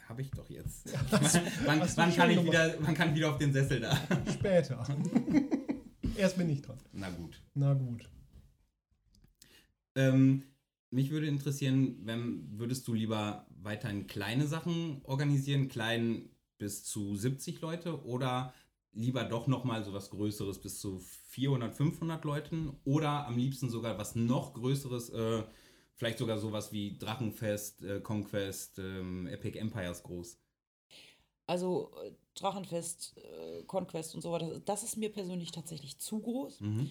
Habe ich doch jetzt. [laughs] wann, kann ich gemacht. wieder, wann kann ich wieder auf den Sessel da? Später. Erst bin ich dran. Na gut. Na gut. Ähm, mich würde interessieren, wenn, würdest du lieber weiterhin kleine Sachen organisieren, klein bis zu 70 Leute oder lieber doch nochmal so was Größeres bis zu 400, 500 Leuten oder am liebsten sogar was noch Größeres, äh, vielleicht sogar sowas wie Drachenfest, äh, Conquest, ähm, Epic Empires groß. Also äh, Drachenfest, äh, Conquest und so weiter, das ist mir persönlich tatsächlich zu groß. Mhm.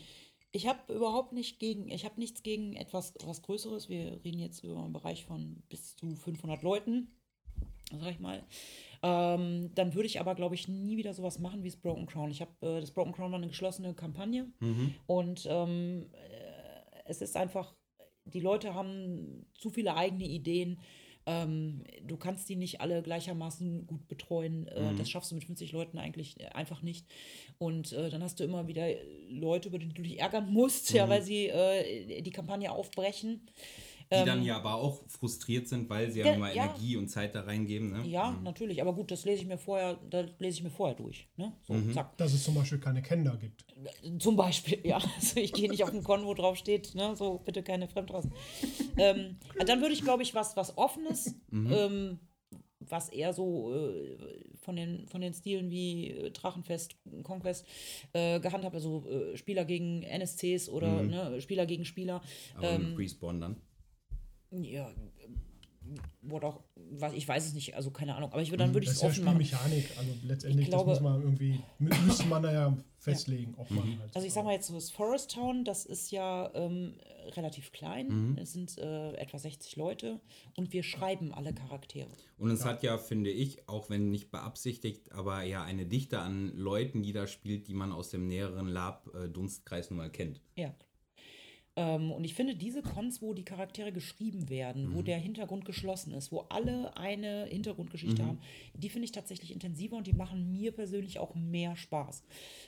Ich habe überhaupt nicht gegen, ich habe nichts gegen etwas was Größeres. Wir reden jetzt über einen Bereich von bis zu 500 Leuten, sag ich mal. Ähm, dann würde ich aber, glaube ich, nie wieder sowas machen wie das Broken Crown. Ich habe, äh, das Broken Crown war eine geschlossene Kampagne Mhm. und ähm, äh, es ist einfach, die Leute haben zu viele eigene Ideen. Ähm, du kannst die nicht alle gleichermaßen gut betreuen. Äh, Das schaffst du mit 50 Leuten eigentlich äh, einfach nicht. Und äh, dann hast du immer wieder Leute, über die du dich ärgern musst, ja, weil sie äh, die Kampagne aufbrechen. Die dann ja aber auch frustriert sind, weil sie ja, Ja, nur mal ja. Energie und Zeit da reingeben. Ne? Ja, natürlich. Aber gut, das lese ich mir vorher, da lese ich mir vorher durch. Ne? So, Mhm. zack. Dass es zum Beispiel keine Kinder gibt. Zum Beispiel, [laughs] ja. Also ich gehe nicht auf ein Con, wo drauf steht, ne, so bitte keine Fremdrassen. ähm, dann würde ich, glaube ich, was, was Offenes, ähm, was eher so äh, von, den, von den Stilen wie äh, Drachenfest, Conquest äh, gehandhabt, also äh, Spieler gegen NSCs oder ne, Spieler gegen Spieler. Aber Ähm, mit Respawn dann. Ja, wurde auch, was, ich weiß es nicht, also keine Ahnung, aber ich würde dann würde ich Das es ist ja offen machen. Spielmechanik. Also letztendlich, Ich glaube- das muss man irgendwie, mü- [coughs] müsste man da ja festlegen, ob man halt. Also ich sag mal jetzt so das Forest Town, das ist ja ähm, relativ klein. Mhm. Es sind äh, etwa 60 Leute und wir schreiben alle Charaktere. Und es hat ja, finde ich, auch wenn nicht beabsichtigt, aber ja eine Dichte an Leuten, die da spielt, die man aus dem näheren Lab-Dunstkreis nun mal kennt. Ja. Ähm, und ich finde, diese Cons, wo die Charaktere geschrieben werden, Mhm. wo der Hintergrund geschlossen ist, wo alle eine Hintergrundgeschichte Mhm. haben, die finde ich tatsächlich intensiver und die machen mir persönlich auch mehr Spaß.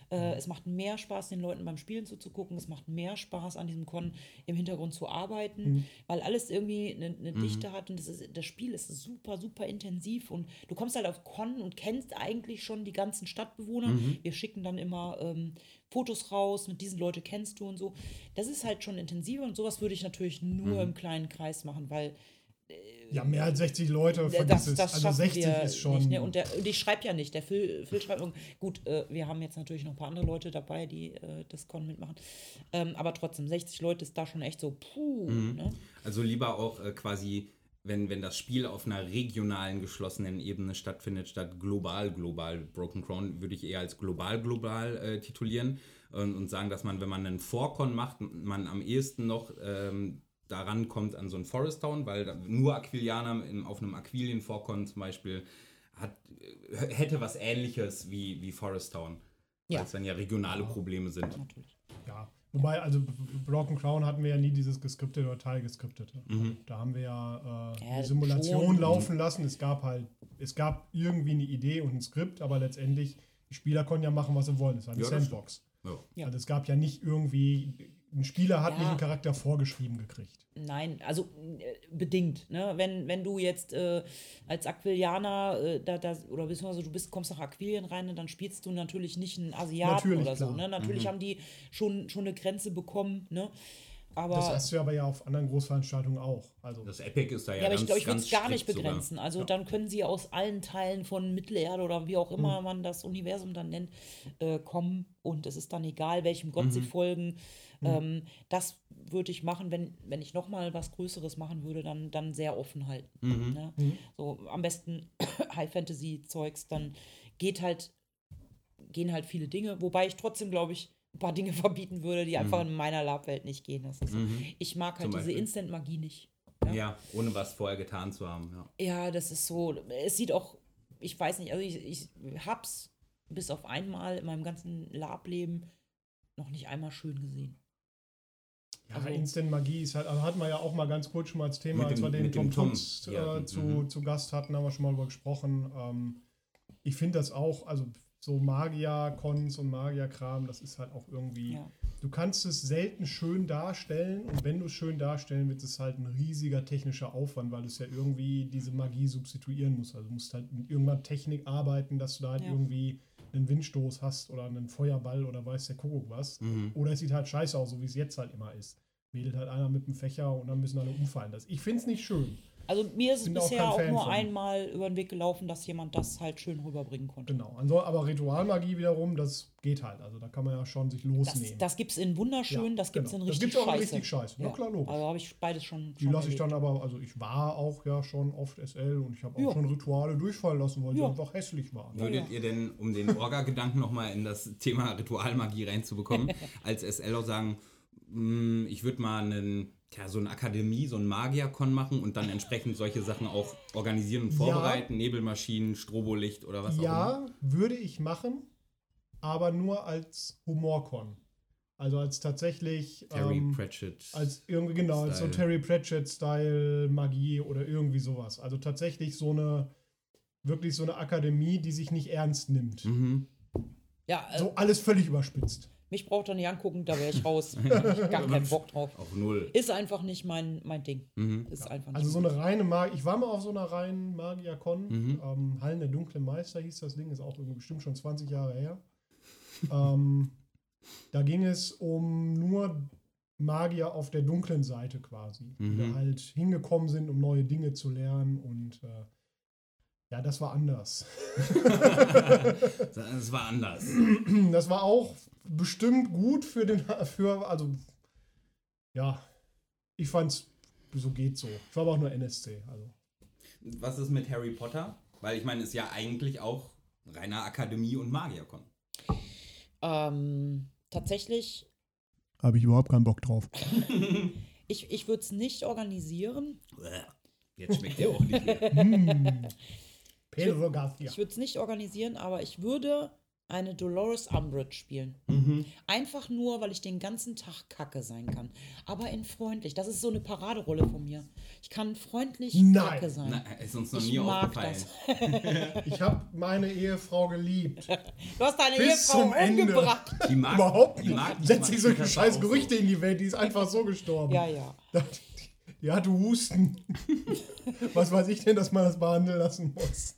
Mhm. Äh, es macht mehr Spaß, den Leuten beim Spielen zuzugucken. Es macht mehr Spaß, an diesem Con im Hintergrund zu arbeiten, Mhm. weil alles irgendwie eine, eine Dichte hat und das, ist, das Spiel ist super, super intensiv und du kommst halt auf Con und kennst eigentlich schon die ganzen Stadtbewohner. Mhm. Wir schicken dann immer ähm, Fotos raus, mit diesen Leute kennst du und so. Das ist halt schon intensiver und sowas würde ich natürlich nur Mhm. im kleinen Kreis machen, weil ja, mehr als 60 Leute, äh, vergiss das, es. das Also schaffen 60 wir ist schon. nicht. Ne? Und, der, und ich schreibe ja nicht. Der Phil, Phil schreibt Gut, äh, wir haben jetzt natürlich noch ein paar andere Leute dabei, die äh, das Con mitmachen. Ähm, aber trotzdem, 60 Leute ist da schon echt so, puh. Mhm. Ne? Also lieber auch äh, quasi, wenn, wenn das Spiel auf einer regionalen, geschlossenen Ebene stattfindet, statt global, global. Broken Crown würde ich eher als global, global äh, titulieren und, und sagen, dass man, wenn man einen Vorcon macht, man am ehesten noch ähm, daran kommt an so ein Forest Town, weil da- nur Aquilianer im, auf einem Aquilien-Vorcon zum Beispiel hat, äh, hätte was ähnliches wie, wie Forest Town. Ja. Weil es dann ja regionale Probleme sind. Natürlich. Ja, wobei, also Broken Crown hatten wir ja nie dieses geskriptete oder teilgeskriptete. Da haben wir ja, äh, Ja, die Simulation schon. laufen lassen. Es gab halt, es gab irgendwie eine Idee und ein Skript, aber letztendlich, die Spieler konnten ja machen, was sie wollen. Es war eine Ja, Sandbox. Ja. Also es gab ja nicht irgendwie, ein Spieler hat Ja. nicht einen Charakter vorgeschrieben gekriegt. Nein, also äh, bedingt. Ne? Wenn, wenn du jetzt äh, als Aquilianer äh, da, da, oder beziehungsweise du bist, kommst nach Aquilien rein, ne, dann spielst du natürlich nicht einen Asiaten Natürlich, oder so. klar. Ne? Natürlich haben die schon, schon eine Grenze bekommen. Ne? Aber, Das hast du aber ja auf anderen Großveranstaltungen auch. Also Das Epic ist da ja, ja, aber ich glaube, ich würde es gar nicht strikt sogar. begrenzen. Also dann können sie aus allen Teilen von Mittelerde oder wie auch immer Mhm. man das Universum dann nennt, äh, kommen und es ist dann egal, welchem Gott Mhm. sie folgen. Ähm, das würde ich machen, wenn, wenn ich nochmal was Größeres machen würde, dann, dann sehr offen halten. Mhm. Ne? So am besten [coughs] High-Fantasy-Zeugs, dann geht halt, gehen halt viele Dinge, wobei ich trotzdem, glaube ich, ein paar Dinge [laughs] verbieten würde, die einfach in meiner Lab-Welt nicht gehen. Das ist so. Ich mag halt Mhm. Zum diese? Instant-Magie nicht. Ja, ohne was vorher getan zu haben. Ja. Ja, das ist so. Es sieht auch, ich weiß nicht, also ich, ich hab's bis auf einmal in meinem ganzen Lab-Leben noch nicht einmal schön gesehen. Ja, Also- Instant Magie ist halt, also hatten wir ja auch mal ganz kurz schon mal als Thema, Mit als dem- wir den Tom dem Tom Tutz hier äh, zu, mhm. zu Gast hatten, haben wir schon mal drüber gesprochen. Ähm, ich finde das auch, also so Magier-Cons und Magier-Kram, das ist halt auch irgendwie, Ja. du kannst es selten schön darstellen und wenn du es schön darstellen willst, ist es halt ein riesiger technischer Aufwand, weil du es ja irgendwie diese Magie substituieren musst. Also du musst halt mit irgendeiner Technik arbeiten, dass du da halt Ja. irgendwie einen Windstoß hast oder einen Feuerball oder weiß der Kuckuck was. Mhm. Oder es sieht halt scheiße aus, so wie es jetzt halt immer ist. Wedelt halt einer mit dem Fächer und dann müssen alle umfallen. Das, ich finde es nicht schön. Also mir ist es auch bisher auch, Fan nur von. einmal über den Weg gelaufen, dass jemand das halt schön rüberbringen konnte. Genau. Aber Ritualmagie wiederum, das geht halt. Also da kann man ja schon sich Das, losnehmen. das gibt es in wunderschön, Ja, das gibt es genau. in Das richtig gibt's auch in scheiße. richtig scheiße. Ja, klar, logisch. Also habe ich beides schon. die lasse ich dann aber, also ich war auch ja schon oft SL und ich habe auch Ja. schon Rituale durchfallen lassen, weil sie Ja. einfach hässlich waren. Würdet ihr denn, um den Orga-Gedanken nochmal in das Thema Ritualmagie reinzubekommen, [laughs] als SL auch sagen, mh, ich würde mal einen, ja, so eine Akademie, so ein Magierkon machen und dann entsprechend solche Sachen auch organisieren und Ja. vorbereiten, Nebelmaschinen, Strobolicht oder was auch immer. Ja, würde ich machen, aber nur als Humorcon. Also als tatsächlich Terry ähm, Pratchett. als irgendwie genau, als so Style. Terry Pratchett-Style Magie oder irgendwie sowas. Also tatsächlich so eine wirklich so eine Akademie, die sich nicht ernst nimmt. mhm. Ja, äh, So alles völlig überspitzt. Mich braucht er nicht angucken, da wäre ich [laughs] raus. Da hab ich gar keinen Bock drauf. Auch null. Ist einfach nicht mein, mein Ding. Mhm. Ist einfach nicht Also so eine reine Magie. Ich war mal auf so einer reinen Magiercon. Mhm. Ähm, Hallen der dunklen Meister hieß das Ding, ist auch irgendwie bestimmt schon 20 Jahre her. ähm, da ging es um nur Magier auf der dunklen Seite quasi, die Mhm. da halt hingekommen sind, um neue Dinge zu lernen und äh, Ja, das war anders. [laughs] Das war anders. Das war auch bestimmt gut für den, [laughs] für, also, ja, ich fand's, so geht so. Ich war aber auch nur NSC, also. Was ist mit Harry Potter? Weil ich meine, ist ja eigentlich auch reiner Akademie und Magierkon. Ähm, tatsächlich, Habe ich überhaupt keinen Bock drauf. [laughs] ich, ich würde es nicht organisieren. Jetzt schmeckt der auch nicht [laughs] mehr. Hm. Pedro Garcia. Ich würde es nicht organisieren, aber ich würde eine Dolores Umbridge spielen. Mhm. Einfach nur, weil ich den ganzen Tag Kacke sein kann. Aber in freundlich. Das ist so eine Paraderolle von mir. Ich kann freundlich Nein. Kacke sein. Na, ist uns noch Ich nie mag aufgefallen. [laughs] [laughs] Ich habe meine Ehefrau geliebt. [laughs] Du hast deine Bis Ehefrau zum Ende. umgebracht. Die mag, Überhaupt die nicht. mag, die Setzt sich solche scheiß Gerüchte so. in die Welt, die ist einfach so gestorben. Ja, ja. Die hatte Husten. Was weiß ich denn, dass man das behandeln lassen muss?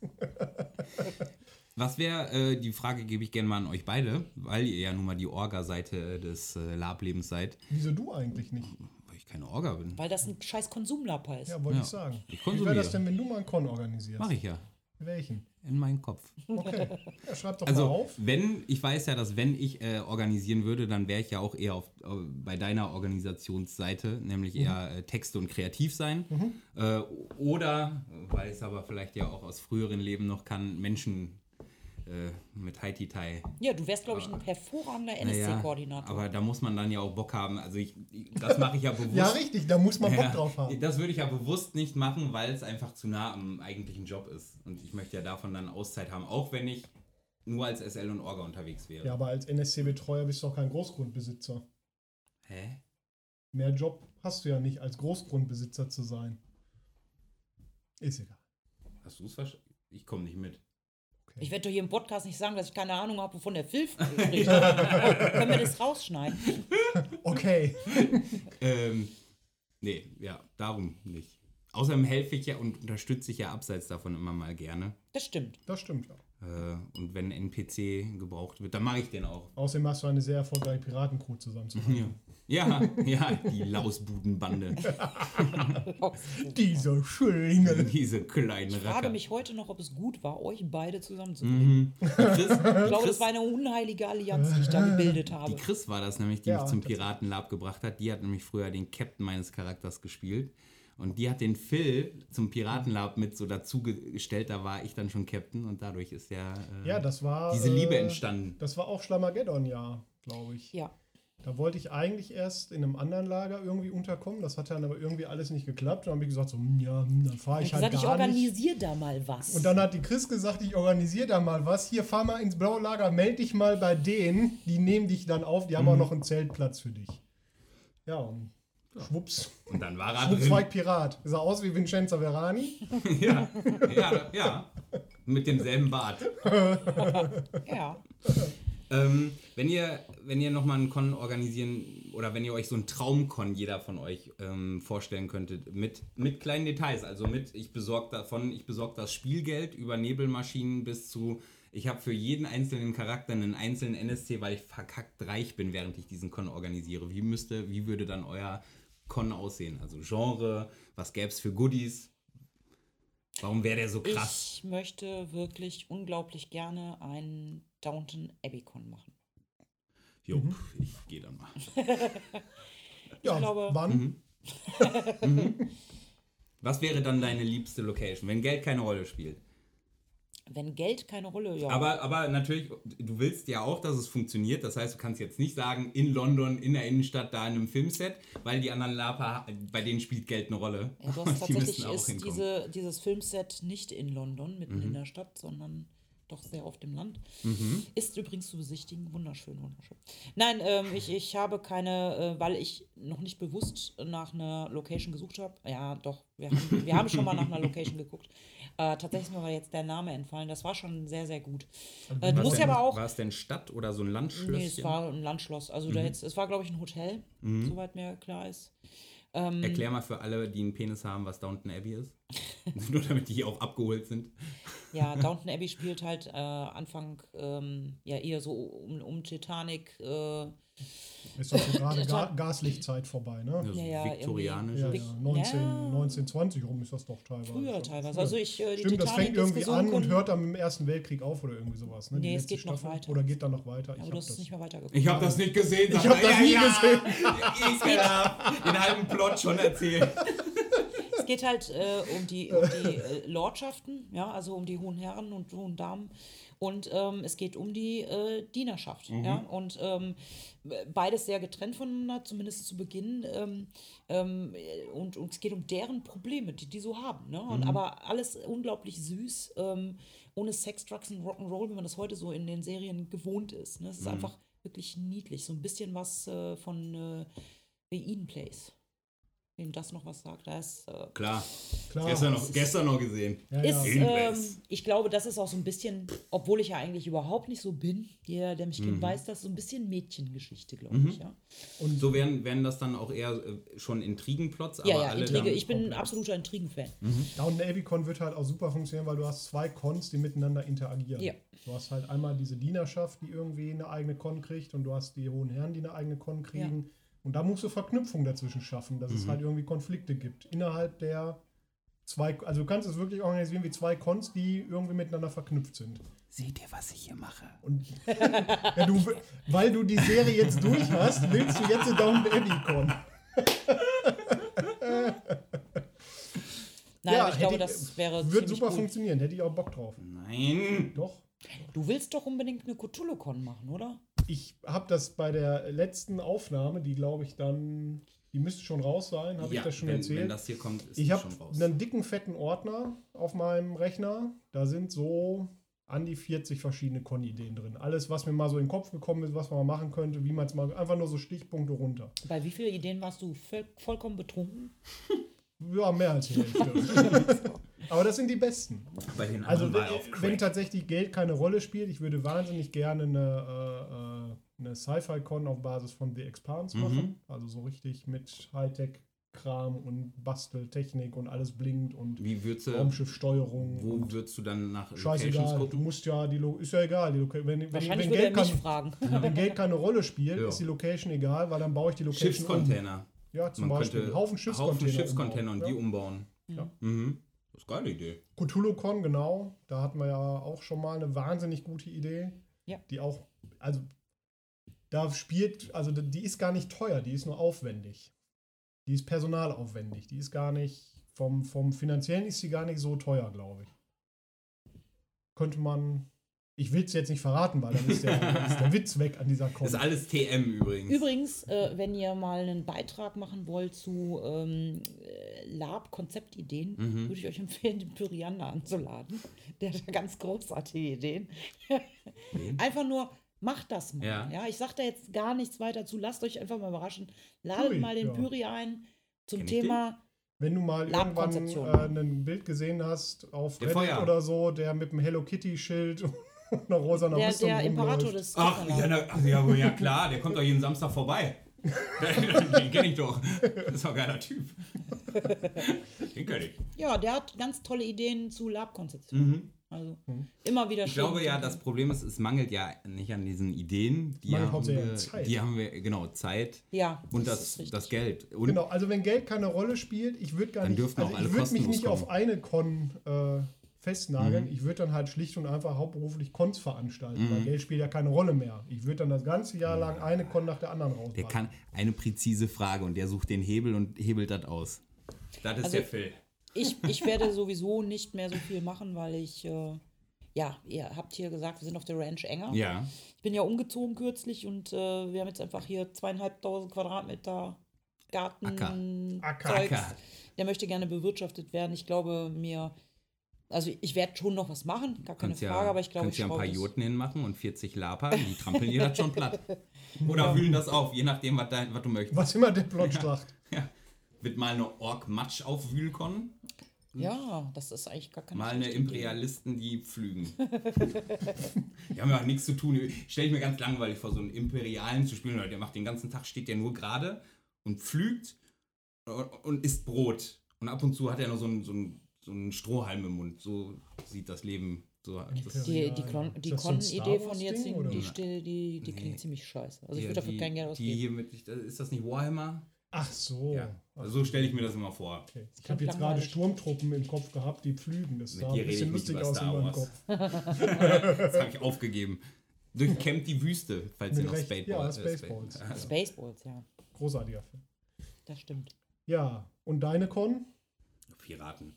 Was wäre, äh, die Frage gebe ich gerne mal an euch beide, weil ihr ja nun mal die Orga-Seite des äh, Lablebens seid, Wieso du eigentlich nicht? weil ich keine Orga bin. Weil das ein scheiß Konsumlab heißt. Ja, wollte Ja. ich sagen. Ich Wie konsumiere. wäre das denn, wenn du mal einen Con organisierst? Mache ich ja. Welchen? In meinen Kopf. Okay. Ja, schreib doch Also, mal auf. wenn, ich weiß ja, dass wenn ich äh, organisieren würde, dann wäre ich ja auch eher auf, äh, bei deiner Organisationsseite, nämlich Mhm. eher äh, Texte und kreativ sein. Äh, oder, weil ich es aber vielleicht ja auch aus früheren Leben noch kann, Menschen äh, mit Haiti-Tai. Ja, du wärst, glaube ich, ein hervorragender Naja, NSC-Koordinator. aber da muss man dann ja auch Bock haben. Also ich, das mache ich ja bewusst. [laughs] Ja, richtig, da muss man Bock Ja, drauf haben. Das würde ich ja bewusst nicht machen, weil es einfach zu nah am eigentlichen Job ist. Und ich möchte ja davon dann Auszeit haben, auch wenn ich nur als SL und Orga unterwegs wäre. Ja, aber als NSC-Betreuer bist du doch kein Großgrundbesitzer. Hä? Mehr Job hast du ja nicht, als Großgrundbesitzer zu sein. Ist egal. Hast du es verstanden? Ich komme nicht mit. Ich werde doch hier im Podcast nicht sagen, dass ich keine Ahnung habe, wovon der Film spricht. [laughs] Können wir das rausschneiden? Okay. Ähm, nee, ja, darum nicht. Außerdem helfe ich ja und unterstütze ich ja abseits davon immer mal gerne. Das stimmt. Das stimmt ja. Äh, und wenn ein NPC gebraucht wird, dann mache ich den auch. Außerdem hast du eine sehr erfolgreiche Piratencrew zusammen. Ja, ja, die Lausbudenbande. Dieser Schlingel. Diese kleinen Ich frage Racker. mich heute noch, ob es gut war, euch beide zusammenzubringen. Die Chris, Ich glaube, Chris, das war eine unheilige Allianz, die ich da gebildet die habe. Chris war das nämlich, die Ja, mich zum. Piratenlab gebracht hat. Die hat nämlich früher den Captain meines Charakters gespielt. Und die hat den Phil zum Piratenlab mit so dazugestellt. Da war ich dann schon Captain und dadurch ist ja, äh, Ja, das war. diese Liebe äh, entstanden. Das war auch Schlamageddon-Jahr, glaube ich. Ja. Da wollte ich eigentlich erst in einem anderen Lager irgendwie unterkommen. Das hat dann aber irgendwie alles nicht geklappt. Dann habe ich gesagt, so, hm, ja, hm, dann fahre ich Ich halt gesagt, ich gar nicht. organisiere da mal was. Und dann hat die Chris gesagt, ich organisiere da mal was. Hier, fahr mal ins blaue Lager, melde dich mal bei denen. Die nehmen dich dann auf. Die haben Mhm. auch noch einen Zeltplatz für dich. Ja, und schwupps. Und dann war er Schwupps war drin. ich Pirat. Sah aus wie Vincenzo Verani. [laughs] ja, ja, ja. Mit demselben Bart. ja. [laughs] Ähm, wenn ihr, wenn ihr nochmal einen Con organisieren oder wenn ihr euch so einen Traumcon jeder von euch ähm, vorstellen könntet, mit, mit kleinen Details, also mit, ich besorge davon, ich besorge das Spielgeld über Nebelmaschinen bis zu, ich habe für jeden einzelnen Charakter einen einzelnen NSC, weil ich verkackt reich bin, während ich diesen Con organisiere. Wie müsste, wie würde dann euer Con aussehen? Also Genre, was gäbe es für Goodies? Warum wäre der so krass? Ich möchte wirklich unglaublich gerne einen Downton Abbey Con machen. Jo, Mhm. ich gehe dann mal. [laughs] Ja, glaube- wann? [laughs] Was wäre dann deine liebste Location, wenn Geld keine Rolle spielt? Wenn Geld keine Rolle, ja. Aber, aber natürlich, du willst ja auch, dass es funktioniert. Das heißt, du kannst jetzt nicht sagen, in London, in der Innenstadt, da in einem Filmset, weil die anderen Lapa, bei denen spielt Geld eine Rolle. ja, hast [laughs] die tatsächlich auch ist diese, dieses Filmset nicht in London, mitten Mhm. in der Stadt, sondern doch sehr auf dem Land. Mhm. Ist übrigens zu besichtigen. Wunderschön, wunderschön. Nein, ähm, ich, ich habe keine, äh, weil ich noch nicht bewusst nach einer Location gesucht habe. Ja, doch, wir haben, wir haben schon mal nach einer Location geguckt. Äh, tatsächlich ist mir aber jetzt der Name entfallen. Das war schon sehr, sehr gut. Äh, du musst ja denn- aber auch. War es denn Stadt oder so ein Landschlösschen? Nee, es war ein Landschloss. Also da jetzt, es war, glaube ich, ein Hotel, soweit mir klar ist. Ähm, Erklär mal für alle, die einen Penis haben, was Downton Abbey ist. [laughs] Nur damit die auch abgeholt sind. Ja, [laughs] Downton Abbey spielt halt äh, Anfang ähm, ja eher so um, um Titanic. Äh, Ist doch so [laughs] gerade Ga Gaslichtzeit vorbei, ne? Ja, so Ja, ja, viktorianisch. Ja, ja, 19, Ja. 1920 rum ist das doch teilweise. früher teilweise. Also ich äh, die Stimmt, das Titanic fängt irgendwie an und hört dann im Ersten Weltkrieg auf oder irgendwie sowas. Ne? Die Nee, es geht noch Staffel. weiter. Oder geht dann noch weiter? Aber ich du hast es das. nicht mehr weitergeguckt. Ich habe das nicht gesehen. Ich sag hab mal. das nie gesehen. Den halben Plot schon erzählt. [laughs] Es geht halt äh, um die, um die äh, Lordschaften, ja, also um die hohen Herren und hohen Damen. Und ähm, es geht um die äh, Dienerschaft. Ja? Und ähm, beides sehr getrennt voneinander, zumindest zu Beginn. Ähm, ähm, und, und es geht um deren Probleme, die die so haben. Ne? Und, Aber alles unglaublich süß, ähm, ohne Sex, Drugs und Rock'n'Roll, wie man das heute so in den Serien gewohnt ist. Ne? Es ist einfach wirklich niedlich. So ein bisschen was äh, von äh, The Eden Place. Wem das noch was sagt, da ist äh, Klar. Klar, Gestern noch, ist- gestern noch gesehen. Ja, ist, ja. Ähm, ich glaube, das ist auch so ein bisschen, obwohl ich ja eigentlich überhaupt nicht so bin, jeder, der mich Mhm. kennt, weiß das, so ein bisschen Mädchengeschichte, glaube ich, ja. Und So werden, werden das dann auch eher äh, schon Intrigenplots, aber Ja, ja, alle Intrige. Ich bin ein absoluter Intrigen-Fan. Downton Abbey Con wird halt auch super funktionieren, weil du hast zwei Cons, die miteinander interagieren. Ja. Du hast halt einmal diese Dienerschaft, die irgendwie eine eigene Con kriegt und du hast die hohen Herren, die eine eigene Con kriegen. Und da musst du Verknüpfung dazwischen schaffen, dass es halt irgendwie Konflikte gibt innerhalb der zwei, also du kannst es wirklich organisieren wie zwei Cons, die irgendwie miteinander verknüpft sind. Seht ihr, was ich hier mache? Und [laughs] ja, du, weil du die Serie jetzt durch hast, willst du jetzt eine Downton Abbey Con. Nein, aber ich glaube, das wäre Wird ziemlich super cool. funktionieren, hätte ich auch Bock drauf. Nein. Doch. Du willst doch unbedingt eine Cthulhu-Con machen, oder? Ich habe das bei der letzten Aufnahme, die glaube ich dann, die müsste schon raus sein, habe ja, ich das schon wenn, erzählt. Wenn das hier kommt, ist ich habe einen dicken, fetten Ordner auf meinem Rechner. Da sind so an die 40 verschiedene Con-Ideen drin. Alles, was mir mal so in den Kopf gekommen ist, was man mal machen könnte, wie man es mal, einfach nur so Stichpunkte runter. Bei wie vielen Ideen warst du voll, vollkommen betrunken? [laughs] Ja, mehr als die Hälfte. [laughs] Aber das sind die besten. Bei den Also, wenn Crack. tatsächlich Geld keine Rolle spielt, ich würde wahnsinnig gerne eine, äh, äh, eine Sci-Fi-Con auf Basis von The Expanse Mhm. machen. Also so richtig mit Hightech-Kram und Basteltechnik und alles blinkt und Wie würdest du, Raumschiffsteuerung. wo würdest du dann nach Locations Scheißegal, du gucken? musst ja die Lo ist ja egal, die Loca wenn, wenn, Wahrscheinlich wenn, Geld kann, fragen. [laughs] wenn Geld keine Rolle spielt, Ja. ist die Location egal, weil dann baue ich die Location Schiffscontainer. um. Ja, zum Man Beispiel könnte Haufen Schiffscontainer. Haufen Schiffscontainer und die ja. umbauen. Ja. Mhm. Das ist eine geile Idee. CthulhuCon, genau. Da hatten wir ja auch schon mal eine wahnsinnig gute Idee. Ja. Die auch, also da spielt, also die ist gar nicht teuer, die ist nur aufwendig. Die ist personalaufwendig. Die ist gar nicht, vom, vom finanziellen ist sie gar nicht so teuer, glaube ich. Könnte man, ich will es jetzt nicht verraten, weil dann ist der, [laughs] ist der Witz weg an dieser Con. Das ist alles TM übrigens. Übrigens, äh, wenn ihr mal einen Beitrag machen wollt zu ähm, äh, Lab-Konzeptideen, Mhm. würde ich euch empfehlen, den Pyriander anzuladen. Der hat da ganz großartige Ideen. Einfach nur, macht das mal. Ja. Ja. ich sage da jetzt gar nichts weiter zu. Lasst euch einfach mal überraschen. Ladet Pyri, mal den ja. Pyri ein zum Kenn ich Thema. Wenn du mal irgendwann äh, ein Bild gesehen hast auf Der Reddit Feuer. oder so, der mit dem Hello Kitty-Schild und [laughs] einer rosa Der, Rüstung der Imperator des Ach, ja, na, ach, ja, ja klar, der kommt doch jeden Samstag vorbei. [laughs] Den kenne ich doch. Das ist doch ein geiler Typ. Den kenne ich. Ja, der hat ganz tolle Ideen zu Lab-Konzeption. Mhm. Also immer wieder Ich glaube schön. ja, das Problem ist, es mangelt ja nicht an diesen Ideen. Die Mangelt haben, hauptsächlich wir, Zeit. die haben wir, genau, Zeit Ja, und das das, ist richtig. das Geld. Und Genau, also wenn Geld keine Rolle spielt, ich würde gar Dann nicht, dürften also auch alle ich würde mich kostenlos nicht auf kommen. eine Con äh, festnageln. Mhm. Ich würde dann halt schlicht und einfach hauptberuflich Cons veranstalten, weil Geld spielt ja keine Rolle mehr. Ich würde dann das ganze Jahr lang eine Con nach der anderen rausballern. der kann eine präzise Frage und der sucht den Hebel und hebelt das aus. Das ist Also- der Phil. Ich, ich werde [laughs] sowieso nicht mehr so viel machen, weil ich, äh, ja, ihr habt hier gesagt, wir sind auf der Ranch Enger. Ja, Ich bin ja umgezogen kürzlich und äh, wir haben jetzt einfach hier zweieinhalbtausend Quadratmeter Garten, Acker. Acker. Acker. Der möchte gerne bewirtschaftet werden. Ich glaube mir, also ich werde schon noch was machen, gar keine kannst ja, Frage, aber ich glaube, kannst ich ja ein paar Joten hinmachen und 40 Lapa, die [laughs] trampeln dir das schon platt. Oder wühlen das auf, je nachdem, was, dein, was du möchtest. Was immer der Plot sagt. Ja. Wird mal eine Ork-Matsch aufwühlkommen, Ja, das ist eigentlich gar keine mal eine. Imperialisten, die pflügen. die haben ja auch nichts zu tun. Stelle ich mir ganz langweilig vor, so einen Imperialen zu spielen. Oder Der macht den ganzen Tag, steht der nur gerade und pflügt und- und isst Brot. Und ab und zu hat er noch so einen, so einen, so einen Strohhalm im Mund. So sieht das Leben. So, das, Die, die, die ein Con-Idee von jetzt, Wars-Ding, die, die, die, die klingt Nee. ziemlich scheiße. Also ich die- würde dafür die- kein Geld Die ausgeben. hier mit, ist das nicht Warhammer? Ach so. Ja. Also so stelle ich mir das immer vor. okay. Ich habe jetzt gerade. Sturmtruppen im Kopf gehabt, die pflügen. Das sah ein bisschen lustig aus in meinem. Kopf. [laughs] Das habe ich aufgegeben. Durchkämmt die Wüste, falls ihr noch recht- Spaceball, ja, äh, Spaceballs. Space- Spaceballs, ja. Großartiger Film. Das stimmt. Ja, und deine Con? Piraten.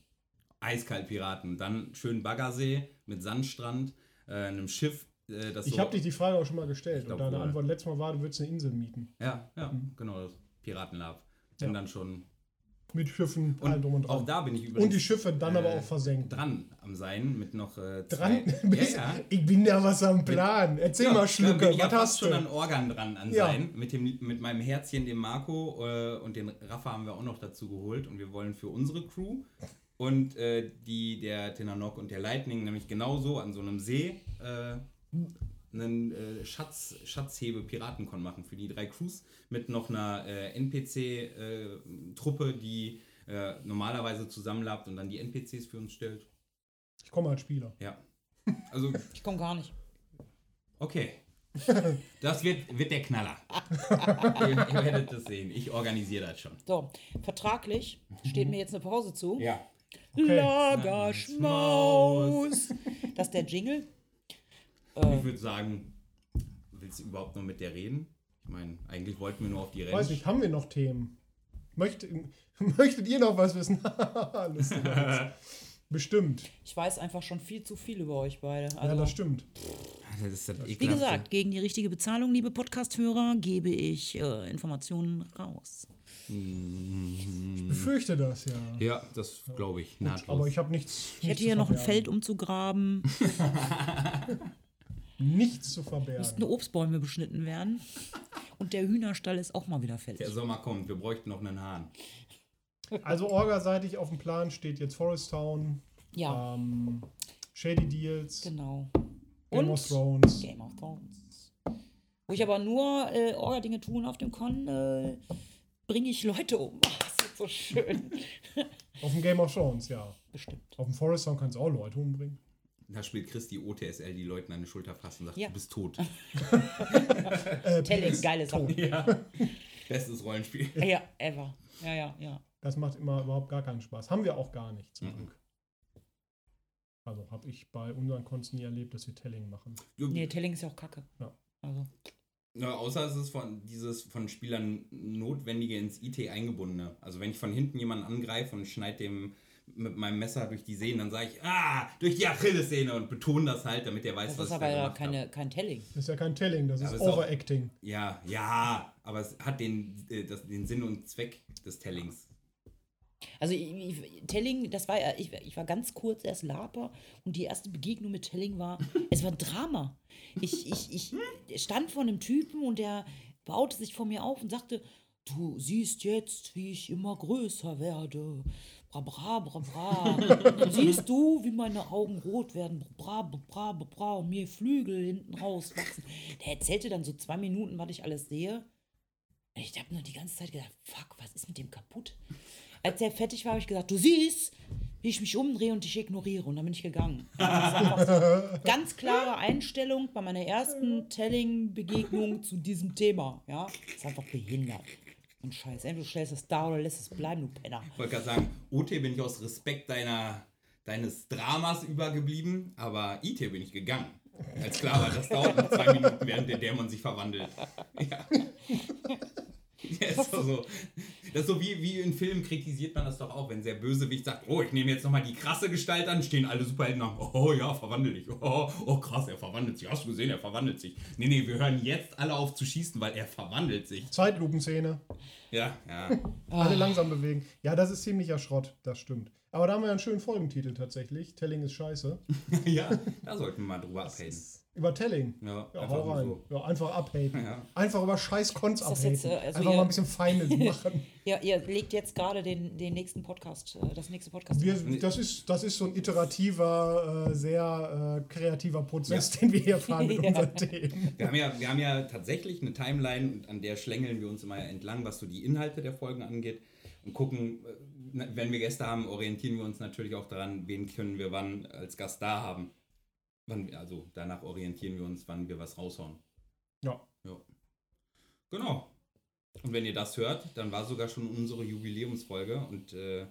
Eiskalt Piraten. Dann schön Baggersee mit Sandstrand, äh, einem Schiff, äh, das Ich so. habe dich die Frage auch schon mal gestellt. Glaub und deine wohl. Antwort letztes Mal war, du würdest eine Insel mieten. Ja, ja, Mhm. genau, das Piratenlab. Ja. dann schon. Mit Schiffen, allem Und drum und auch dran. da bin ich übrigens Und die Schiffe dann aber äh, auch versenkt. dran am Sein mit noch äh, Dran? ja, [laughs] ja. Ich bin da was am Plan. Erzähl Ja, mal, Schlucke, ja was hast schon du? an Organ dran an sein. Mit, dem, mit meinem Herzchen, dem Marco äh, und den Rafa haben wir auch noch dazu geholt. Und wir wollen für unsere Crew und äh, die der Tenanok und der Lightning nämlich genauso an so einem See äh, einen äh, Schatz, Schatzhebe-Piratenkon machen für die drei Crews mit noch einer äh, NPC-Truppe, die äh, normalerweise zusammenlabt und dann die NPCs für uns stellt. Ich komme als Spieler. Ja. Also [laughs] [laughs] Ich komme gar nicht. Okay. Das wird, wird der Knaller. [laughs] ihr, ihr werdet das sehen. Ich organisiere das schon. So, vertraglich steht mir jetzt eine Pause zu. Ja. Okay. Lagerschmaus. Das ist der Jingle. Ich würde sagen, willst du überhaupt noch mit der reden? Ich meine, eigentlich wollten wir nur auf die Rennen. Weiß nicht, haben wir noch Themen? Möcht, [laughs] möchtet ihr noch was wissen? [laughs] [laughs] Bestimmt. Ich weiß einfach schon viel zu viel über euch beide. Ja, Also, das stimmt. [laughs] Das ist das wie gesagt, gegen die richtige Bezahlung, liebe Podcast-Hörer, gebe ich äh, Informationen raus. Ich befürchte das, ja. Ja, das glaube ich. Nahtlos. Aber ich habe nichts. Ich hätte hier noch ein Feld umzugraben, [laughs] Nichts zu müssten verbergen. Obstbäume beschnitten werden. Und der Hühnerstall ist auch mal wieder fertig. der Sommer kommt. Wir bräuchten noch einen Hahn. Also orgaseitig auf dem Plan steht jetzt Forest Town, Ja, ähm, Shady Deals, genau. Game Und of Thrones. Game of Thrones. Wo ich aber nur äh, Orga-Dinge tun auf dem Con, äh, bringe ich Leute um. Ach, [laughs] das wird so schön. [laughs] Auf dem Game of Thrones, ja. Bestimmt. Auf dem Forest Town kannst du auch Leute umbringen. Da spielt Christi OTSL, die Leute an die Schulter fasst und sagt, Ja. du bist tot. [laughs] Äh, Telling, geile Sache. Bestes Rollenspiel. Ja, ever. Ja, ja, ja. Das macht immer überhaupt gar keinen Spaß. Haben wir auch gar nicht, zum Mhm. Glück. Also habe ich bei unseren Cons nie erlebt, dass wir Telling machen. Nee, Telling ist ja auch kacke. Ja. Also, Ja, außer es ist von dieses von Spielern notwendige ins IT eingebundene. Also wenn ich von hinten jemanden angreife und schneide dem mit meinem Messer durch die Sehnen, dann sage ich, ah, durch die Achillessehne und betone das halt, damit er weiß, das was ist ich aber da ja keine, kein Telling. Das ist ja kein Telling, das Ja, ist aber ist auch- Overacting. Ja, ja, aber es hat den, äh, das, den Sinn und Zweck des Tellings. Also ich, ich, Telling, das war ja, ich, ich war ganz kurz erst Laper und die erste Begegnung mit Telling war, [laughs] es war ein Drama. Ich, ich, ich stand vor einem Typen und der baute sich vor mir auf und sagte, du siehst jetzt, wie ich immer größer werde. Bra, bra, bra, bra. [laughs] Siehst du, wie meine Augen rot werden? Bra, bra, bra, bra, bra, und mir Flügel hinten raus wachsen. Der erzählte dann so zwei Minuten, was ich alles sehe. Und Ich habe nur die ganze Zeit gedacht, fuck, was ist mit dem kaputt? Als er fertig war, habe ich gesagt, du siehst, wie ich mich umdrehe und dich ignoriere. Und dann bin ich gegangen. So ganz klare Einstellung bei meiner ersten Telling-Begegnung zu diesem Thema. Ja, das ist einfach behindert. Und scheiße, entweder du stellst es da oder lässt es bleiben, du Penner. Ich wollte gerade sagen, OT bin ich aus Respekt deiner, deines Dramas übergeblieben, aber IT bin ich gegangen. Als klar war, das dauert noch zwei Minuten, während der Dämon sich verwandelt. Ja. [laughs] Ja, ist doch so. Das ist so wie, wie in Filmen kritisiert man das doch auch, wenn der Bösewicht sagt, oh, ich nehme jetzt nochmal die krasse Gestalt an, stehen alle Superhelden nach, oh ja, verwandel dich. Oh, oh krass, er verwandelt sich. Hast du gesehen, er verwandelt sich. Nee, nee, wir hören jetzt alle auf zu schießen, weil er verwandelt sich. Zeitlupenszene. Ja, ja. Alle langsam bewegen. Ja, das ist ziemlicher Schrott, das stimmt. Aber da haben wir einen schönen Folgentitel tatsächlich. Telling ist scheiße. [laughs] ja, da sollten wir mal drüber abhaten. Über Telling. Ja, Ja, einfach rein. so. Ja, einfach abhaten. [laughs] Ja. Einfach über scheiß Cons abhaten. jetzt, äh, also einfach ihr- mal ein bisschen Feinde [laughs] machen. Ja, ihr legt jetzt gerade den, den nächsten Podcast, äh, das nächste Podcast. Wir, das, ist, das ist so ein iterativer, äh, sehr kreativer Prozess, den wir hier fahren [laughs] mit Ja. unseren Themen. Wir haben, ja, wir haben ja tatsächlich eine Timeline und an der schlängeln wir uns immer entlang, was so die Inhalte der Folgen angeht und gucken, wenn wir Gäste haben, orientieren wir uns natürlich auch daran, wen können wir wann als Gast da haben. Wann, also danach orientieren wir uns, wann wir was raushauen. Ja. Ja. Genau. Und wenn ihr das hört, dann war sogar schon unsere Jubiläumsfolge und äh,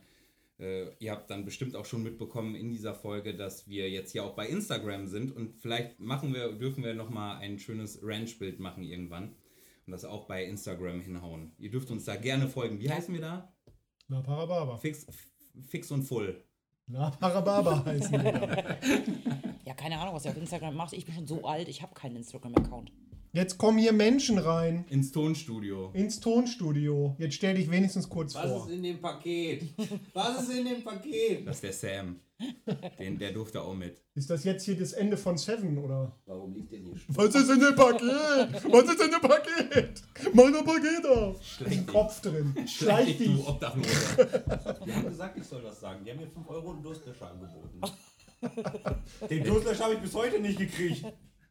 äh, ihr habt dann bestimmt auch schon mitbekommen in dieser Folge, dass wir jetzt hier auch bei Instagram sind und vielleicht machen wir, dürfen wir nochmal ein schönes Ranch-Bild machen irgendwann und das auch bei Instagram hinhauen. Ihr dürft uns da gerne folgen. Wie heißen wir da? La Parababa. Fix, fix und full. La Parababa [laughs] heißen die da. [laughs] Ja, keine Ahnung, was ihr auf Instagram macht. Ich bin schon so alt, ich habe keinen Instagram-Account. Jetzt kommen hier Menschen rein Ins Tonstudio. ins Tonstudio. Jetzt stell dich wenigstens kurz Was vor. ist in dem Paket? Was ist in dem Paket? Das ist der Sam. Den, der durfte auch mit. Ist das jetzt hier das Ende von Seven oder? Warum liegt denn hier Was ist in dem Paket? Was ist in dem Paket? Mach das Paket auf. Schleich dich. Kopf drin. Schleich du dich. Obdachlose. Die haben gesagt, ich soll das sagen. Die haben mir 5 Euro und Durstlöscher angeboten. [laughs] Den Durstlöscher habe ich bis heute nicht gekriegt.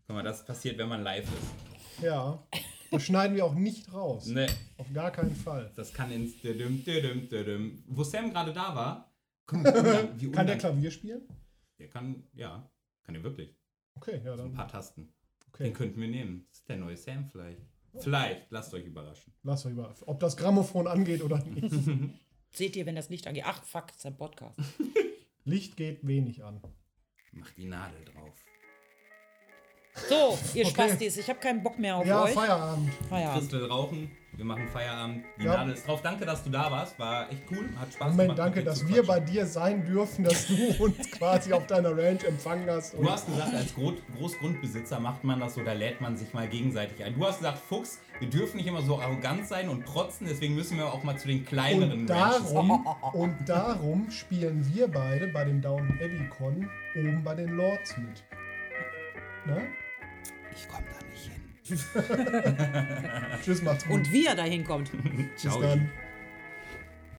Guck mal, das passiert, wenn man live ist. Ja. Das schneiden wir auch nicht raus. Ne, Auf gar keinen Fall. das kann ins Dödüm, Dödüm, Dödüm. Wo Sam gerade da war, guck mal, wie [laughs] Kann der Klavier spielen? Der kann, ja, kann er wirklich. Okay, ja So ein dann. paar Tasten. Okay. Den könnten wir nehmen. Das ist der neue Sam vielleicht. Vielleicht, lasst euch überraschen. Lass euch über. Ob das Grammophon angeht oder nicht. [laughs] Seht ihr, wenn das Licht angeht? Ach, fuck, ist ein Podcast. Licht geht wenig an. Mach die Nadel drauf. So, ihr Okay. Spastis, ich habe keinen Bock mehr auf Ja, euch. Feierabend. Feierabend. Christel rauchen, wir machen Feierabend. Die Ja. Nadel ist drauf. Danke, dass du da warst. War echt cool. Hat Spaß Moment, gemacht. danke, dass wir bei dir sein dürfen, dass du [laughs] uns quasi auf deiner Ranch empfangen hast. Du hast gesagt, als Gro Großgrundbesitzer macht man das so, da lädt man sich mal gegenseitig ein. Du hast gesagt, Fuchs, wir dürfen nicht immer so arrogant sein und protzen, deswegen müssen wir auch mal zu den kleineren Und Ranches darum, und darum spielen wir beide bei dem Down Abbey Con oben bei den Lords mit. Ne? Ich komm da nicht hin. [laughs] Tschüss, macht's gut. Und wie er da hinkommt. [laughs] Bis dann.